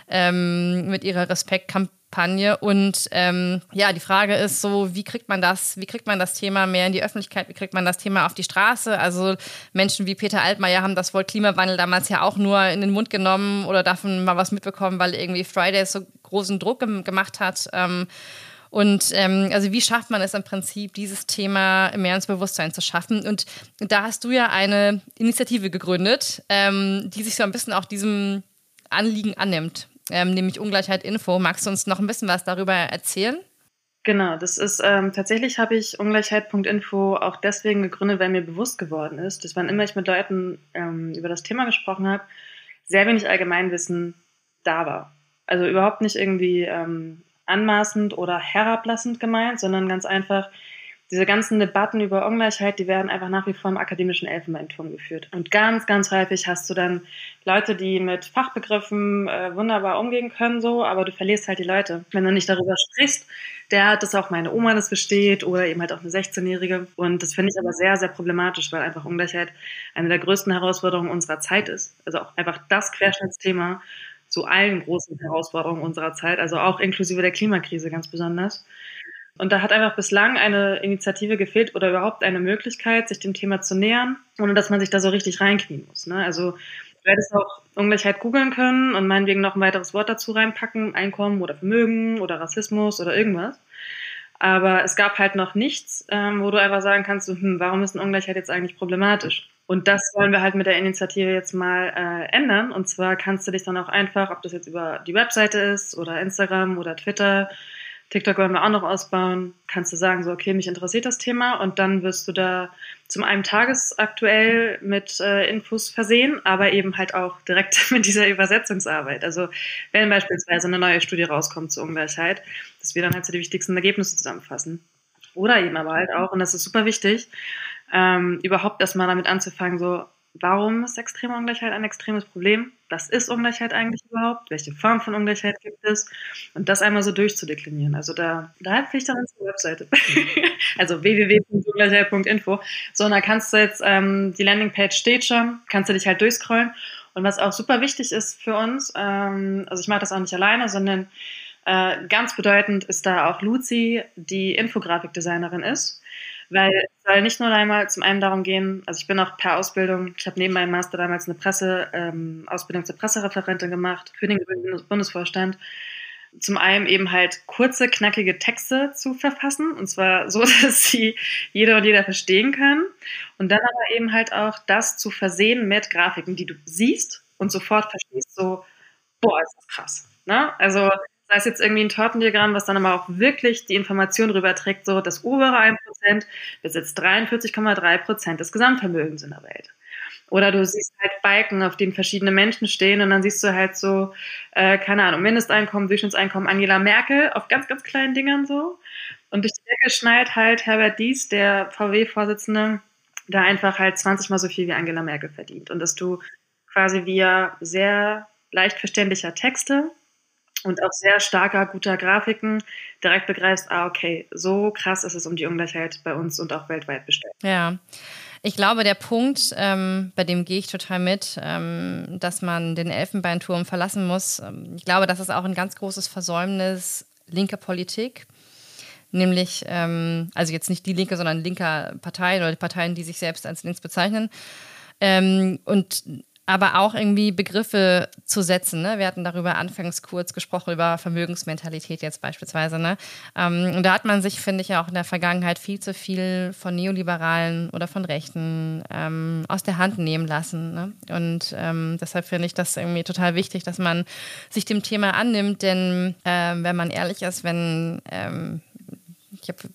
[SPEAKER 1] ähm, mit ihrer Respektkampagne Kampagne. Und ähm, ja, die Frage ist so, wie kriegt man das, wie kriegt man das Thema mehr in die Öffentlichkeit, wie kriegt man das Thema auf die Straße? Also Menschen wie Peter Altmaier haben das Wort Klimawandel damals ja auch nur in den Mund genommen oder davon mal was mitbekommen, weil irgendwie Fridays so großen Druck gemacht hat. Ähm, und ähm, also wie schafft man es im Prinzip, dieses Thema mehr ins Bewusstsein zu schaffen? Und da hast du ja eine Initiative gegründet, ähm, die sich so ein bisschen auch diesem Anliegen annimmt ähm, nämlich Ungleichheit Info. Magst du uns noch ein bisschen was darüber erzählen?
[SPEAKER 2] Genau, das ist ähm, tatsächlich habe ich Ungleichheit.info auch deswegen gegründet, weil mir bewusst geworden ist, dass wann immer ich mit Leuten ähm, über das Thema gesprochen habe, sehr wenig Allgemeinwissen da war. Also überhaupt nicht irgendwie ähm, anmaßend oder herablassend gemeint, sondern ganz einfach, diese ganzen Debatten über Ungleichheit, die werden einfach nach wie vor im akademischen Elfenbeinturm geführt. Und ganz, ganz häufig hast du dann Leute, die mit Fachbegriffen äh, wunderbar umgehen können, so, aber du verlierst halt die Leute. Wenn du nicht darüber sprichst, der hat das auch meine Oma das besteht oder eben halt auch eine 16-Jährige. Und das finde ich aber sehr, sehr problematisch, weil einfach Ungleichheit eine der größten Herausforderungen unserer Zeit ist. Also auch einfach das Querschnittsthema zu allen großen Herausforderungen unserer Zeit, also auch inklusive der Klimakrise ganz besonders. Und da hat einfach bislang eine Initiative gefehlt oder überhaupt eine Möglichkeit, sich dem Thema zu nähern, ohne dass man sich da so richtig reinknien muss. Ne? Also du hättest auch Ungleichheit googeln können und meinetwegen noch ein weiteres Wort dazu reinpacken, Einkommen oder Vermögen oder Rassismus oder irgendwas. Aber es gab halt noch nichts, ähm, wo du einfach sagen kannst, hm, warum ist eine Ungleichheit jetzt eigentlich problematisch? Und das wollen wir halt mit der Initiative jetzt mal äh, ändern. Und zwar kannst du dich dann auch einfach, ob das jetzt über die Webseite ist oder Instagram oder Twitter, TikTok wollen wir auch noch ausbauen. Kannst du sagen, so, okay, mich interessiert das Thema und dann wirst du da zum einen tagesaktuell mit äh, Infos versehen, aber eben halt auch direkt mit dieser Übersetzungsarbeit. Also wenn beispielsweise eine neue Studie rauskommt zur Ungleichheit, dass wir dann halt so die wichtigsten Ergebnisse zusammenfassen. Oder eben aber halt auch, und das ist super wichtig, ähm, überhaupt erstmal damit anzufangen, so, warum ist extreme Ungleichheit ein extremes Problem? Was ist Ungleichheit eigentlich überhaupt? Welche Form von Ungleichheit gibt es? Und das einmal so durchzudeklinieren. Also da, da empfehle ich dann unsere Webseite. also www.ungleichheit.info. So, und da kannst du jetzt, ähm, die Landingpage steht schon, kannst du dich halt durchscrollen. Und was auch super wichtig ist für uns, ähm, also ich mache das auch nicht alleine, sondern Äh, ganz bedeutend ist da auch Luzi, die Infografikdesignerin ist. Weil es soll nicht nur einmal zum einen darum gehen, also ich bin auch per Ausbildung, ich habe neben meinem Master damals eine Presse, ähm, Ausbildung zur Pressereferentin gemacht für den Bundesvorstand. Zum einen eben halt kurze, knackige Texte zu verfassen, und zwar so, dass sie jeder und jeder verstehen kann. Und dann aber eben halt auch das zu versehen mit Grafiken, die du siehst und sofort verstehst, so, boah, ist das krass. Ne? Also sei es jetzt irgendwie ein Tortendiagramm, was dann aber auch wirklich die Information rüberträgt, so das obere 1% besitzt 43,3% des Gesamtvermögens in der Welt. Oder du siehst halt Balken, auf denen verschiedene Menschen stehen und dann siehst du halt so, äh, keine Ahnung, Mindesteinkommen, Durchschnittseinkommen, Angela Merkel auf ganz, ganz kleinen Dingern so. Und durch die Decke schneidet halt Herbert Dies, der VW-Vorsitzende, da einfach halt 20 mal so viel wie Angela Merkel verdient. Und dass du quasi via sehr leicht verständlicher Texte und auch sehr starker, guter Grafiken direkt begreifst, ah, okay, so krass ist es um die Ungleichheit bei uns und auch weltweit bestellt.
[SPEAKER 1] Ja. Ich glaube, der Punkt, ähm, bei dem gehe ich total mit, ähm, dass man den Elfenbeinturm verlassen muss. Ähm, ich glaube, das ist auch ein ganz großes Versäumnis linker Politik. Nämlich, ähm, also jetzt nicht die Linke, sondern linker Parteien oder Parteien, die sich selbst als links bezeichnen. Ähm, und aber auch irgendwie Begriffe zu setzen. Ne? Wir hatten darüber anfangs kurz gesprochen, über Vermögensmentalität jetzt beispielsweise. Ne? Ähm, und da hat man sich, finde ich, ja auch in der Vergangenheit viel zu viel von Neoliberalen oder von Rechten ähm, aus der Hand nehmen lassen. Ne? Und ähm, deshalb finde ich das irgendwie total wichtig, dass man sich dem Thema annimmt, denn äh, wenn man ehrlich ist, wenn ähm,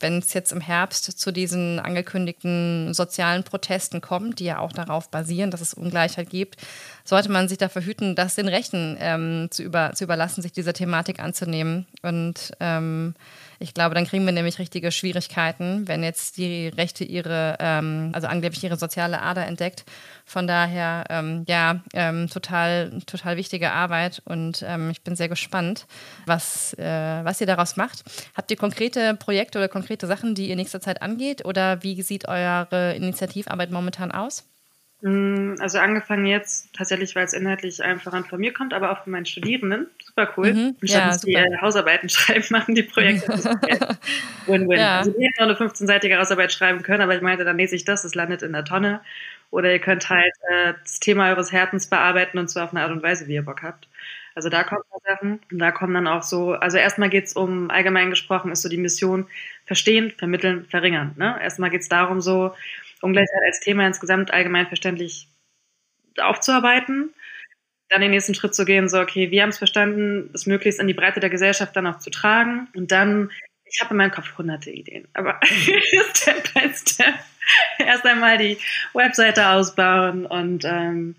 [SPEAKER 1] wenn es jetzt im Herbst zu diesen angekündigten sozialen Protesten kommt, die ja auch darauf basieren, dass es Ungleichheit gibt, sollte man sich dafür hüten, das den Rechten ähm, zu, über, zu überlassen, sich dieser Thematik anzunehmen. Und ähm, ich glaube, dann kriegen wir nämlich richtige Schwierigkeiten, wenn jetzt die Rechte ihre, ähm, also angeblich ihre soziale Ader entdeckt. Von daher, ähm, ja, ähm, total, total wichtige Arbeit und ähm, ich bin sehr gespannt, was, äh, was ihr daraus macht. Habt ihr konkrete Projekte oder konkrete Sachen, die ihr nächster Zeit angeht oder wie sieht eure Initiativarbeit momentan aus?
[SPEAKER 2] Mm, also angefangen jetzt tatsächlich, weil es inhaltlich einfach an von mir kommt, aber auch von meinen Studierenden. Super cool. Mhm. Statt ja, dass die äh, Hausarbeiten schreiben, machen die Projekte. Win-win. ja. Also die hätten noch eine 15-seitige Hausarbeit schreiben können, aber ich meinte, dann lese ich das, das landet in der Tonne. Oder ihr könnt halt äh, das Thema eures Herzens bearbeiten und zwar auf eine Art und Weise, wie ihr Bock habt. Also da kommen Sachen. Und da kommen dann auch so, also erstmal geht es um, allgemein gesprochen, ist so die Mission verstehen, vermitteln, verringern. Ne? Erstmal geht es darum, so Ungleichheit als Thema insgesamt allgemein verständlich aufzuarbeiten. Dann den nächsten Schritt zu gehen, so, okay, wir haben es verstanden, es möglichst in die Breite der Gesellschaft dann auch zu tragen. Und dann, ich habe in meinem Kopf hunderte Ideen, aber Step by Step erst einmal die Webseite ausbauen und ähm,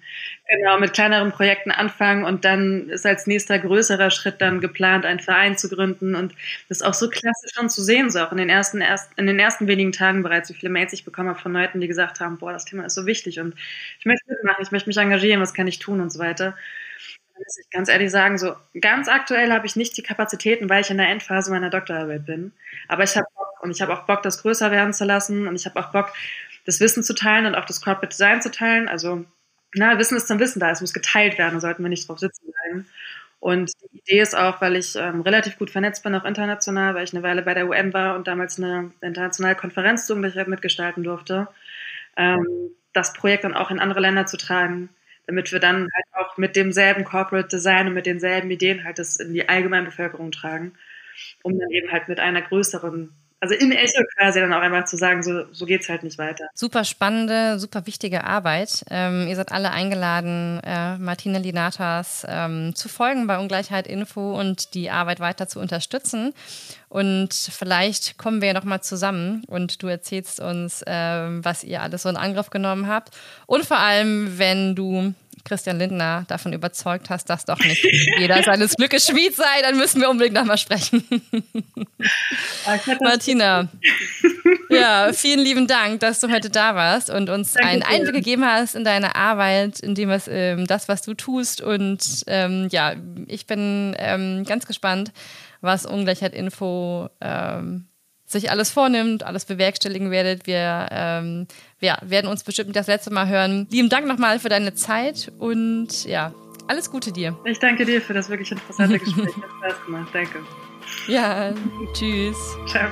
[SPEAKER 2] genau mit kleineren Projekten anfangen und dann ist als nächster größerer Schritt dann geplant, einen Verein zu gründen und das ist auch so klasse schon zu sehen, so auch in den ersten erst, in den ersten wenigen Tagen bereits, wie viele Mails ich bekommen habe von Leuten, die gesagt haben, boah, das Thema ist so wichtig und ich möchte mitmachen, ich möchte mich engagieren, was kann ich tun und so weiter. Da muss ich ganz ehrlich sagen, so ganz aktuell habe ich nicht die Kapazitäten, weil ich in der Endphase meiner Doktorarbeit bin. Aber ich habe und ich habe auch Bock, das größer werden zu lassen und ich habe auch Bock, das Wissen zu teilen und auch das Corporate Design zu teilen. Also, na, Wissen ist zum Wissen da, es muss geteilt werden, da sollten wir nicht drauf sitzen bleiben. Und die Idee ist auch, weil ich ähm, relativ gut vernetzt bin, auch international, weil ich eine Weile bei der UN war und damals eine internationale Konferenz zu Ungleichheit mitgestalten durfte, ähm, das Projekt dann auch in andere Länder zu tragen damit wir dann halt auch mit demselben Corporate Design und mit denselben Ideen halt das in die allgemeine Bevölkerung tragen, um dann eben halt mit einer größeren also im Echo quasi dann auch einmal zu sagen, so, so geht es halt nicht weiter.
[SPEAKER 1] Super spannende, super wichtige Arbeit. Ähm, ihr seid alle eingeladen, äh, Martina Linatas ähm, zu folgen bei Ungleichheit Info und die Arbeit weiter zu unterstützen. Und vielleicht kommen wir ja nochmal zusammen und du erzählst uns, ähm, was ihr alles so in Angriff genommen habt. Und vor allem, wenn du Christian Lindner davon überzeugt hast, dass doch nicht jeder seines Glückes Schmied sei, dann müssen wir unbedingt nochmal sprechen. Martina, ja, vielen lieben Dank, dass du heute da warst und uns Danke einen Einblick gegeben hast in deine Arbeit, in dem was, ähm, das, was du tust. Und ähm, ja, ich bin ähm, ganz gespannt, was Ungleichheit Info ähm, sich alles vornimmt, alles bewerkstelligen werdet. Wir, ähm, wir werden uns bestimmt das letzte Mal hören. Lieben Dank nochmal für deine Zeit und ja, alles Gute dir.
[SPEAKER 2] Ich danke dir für das wirklich interessante Gespräch. Hat Spaß gemacht. Danke.
[SPEAKER 1] Ja, tschüss.
[SPEAKER 2] Ciao.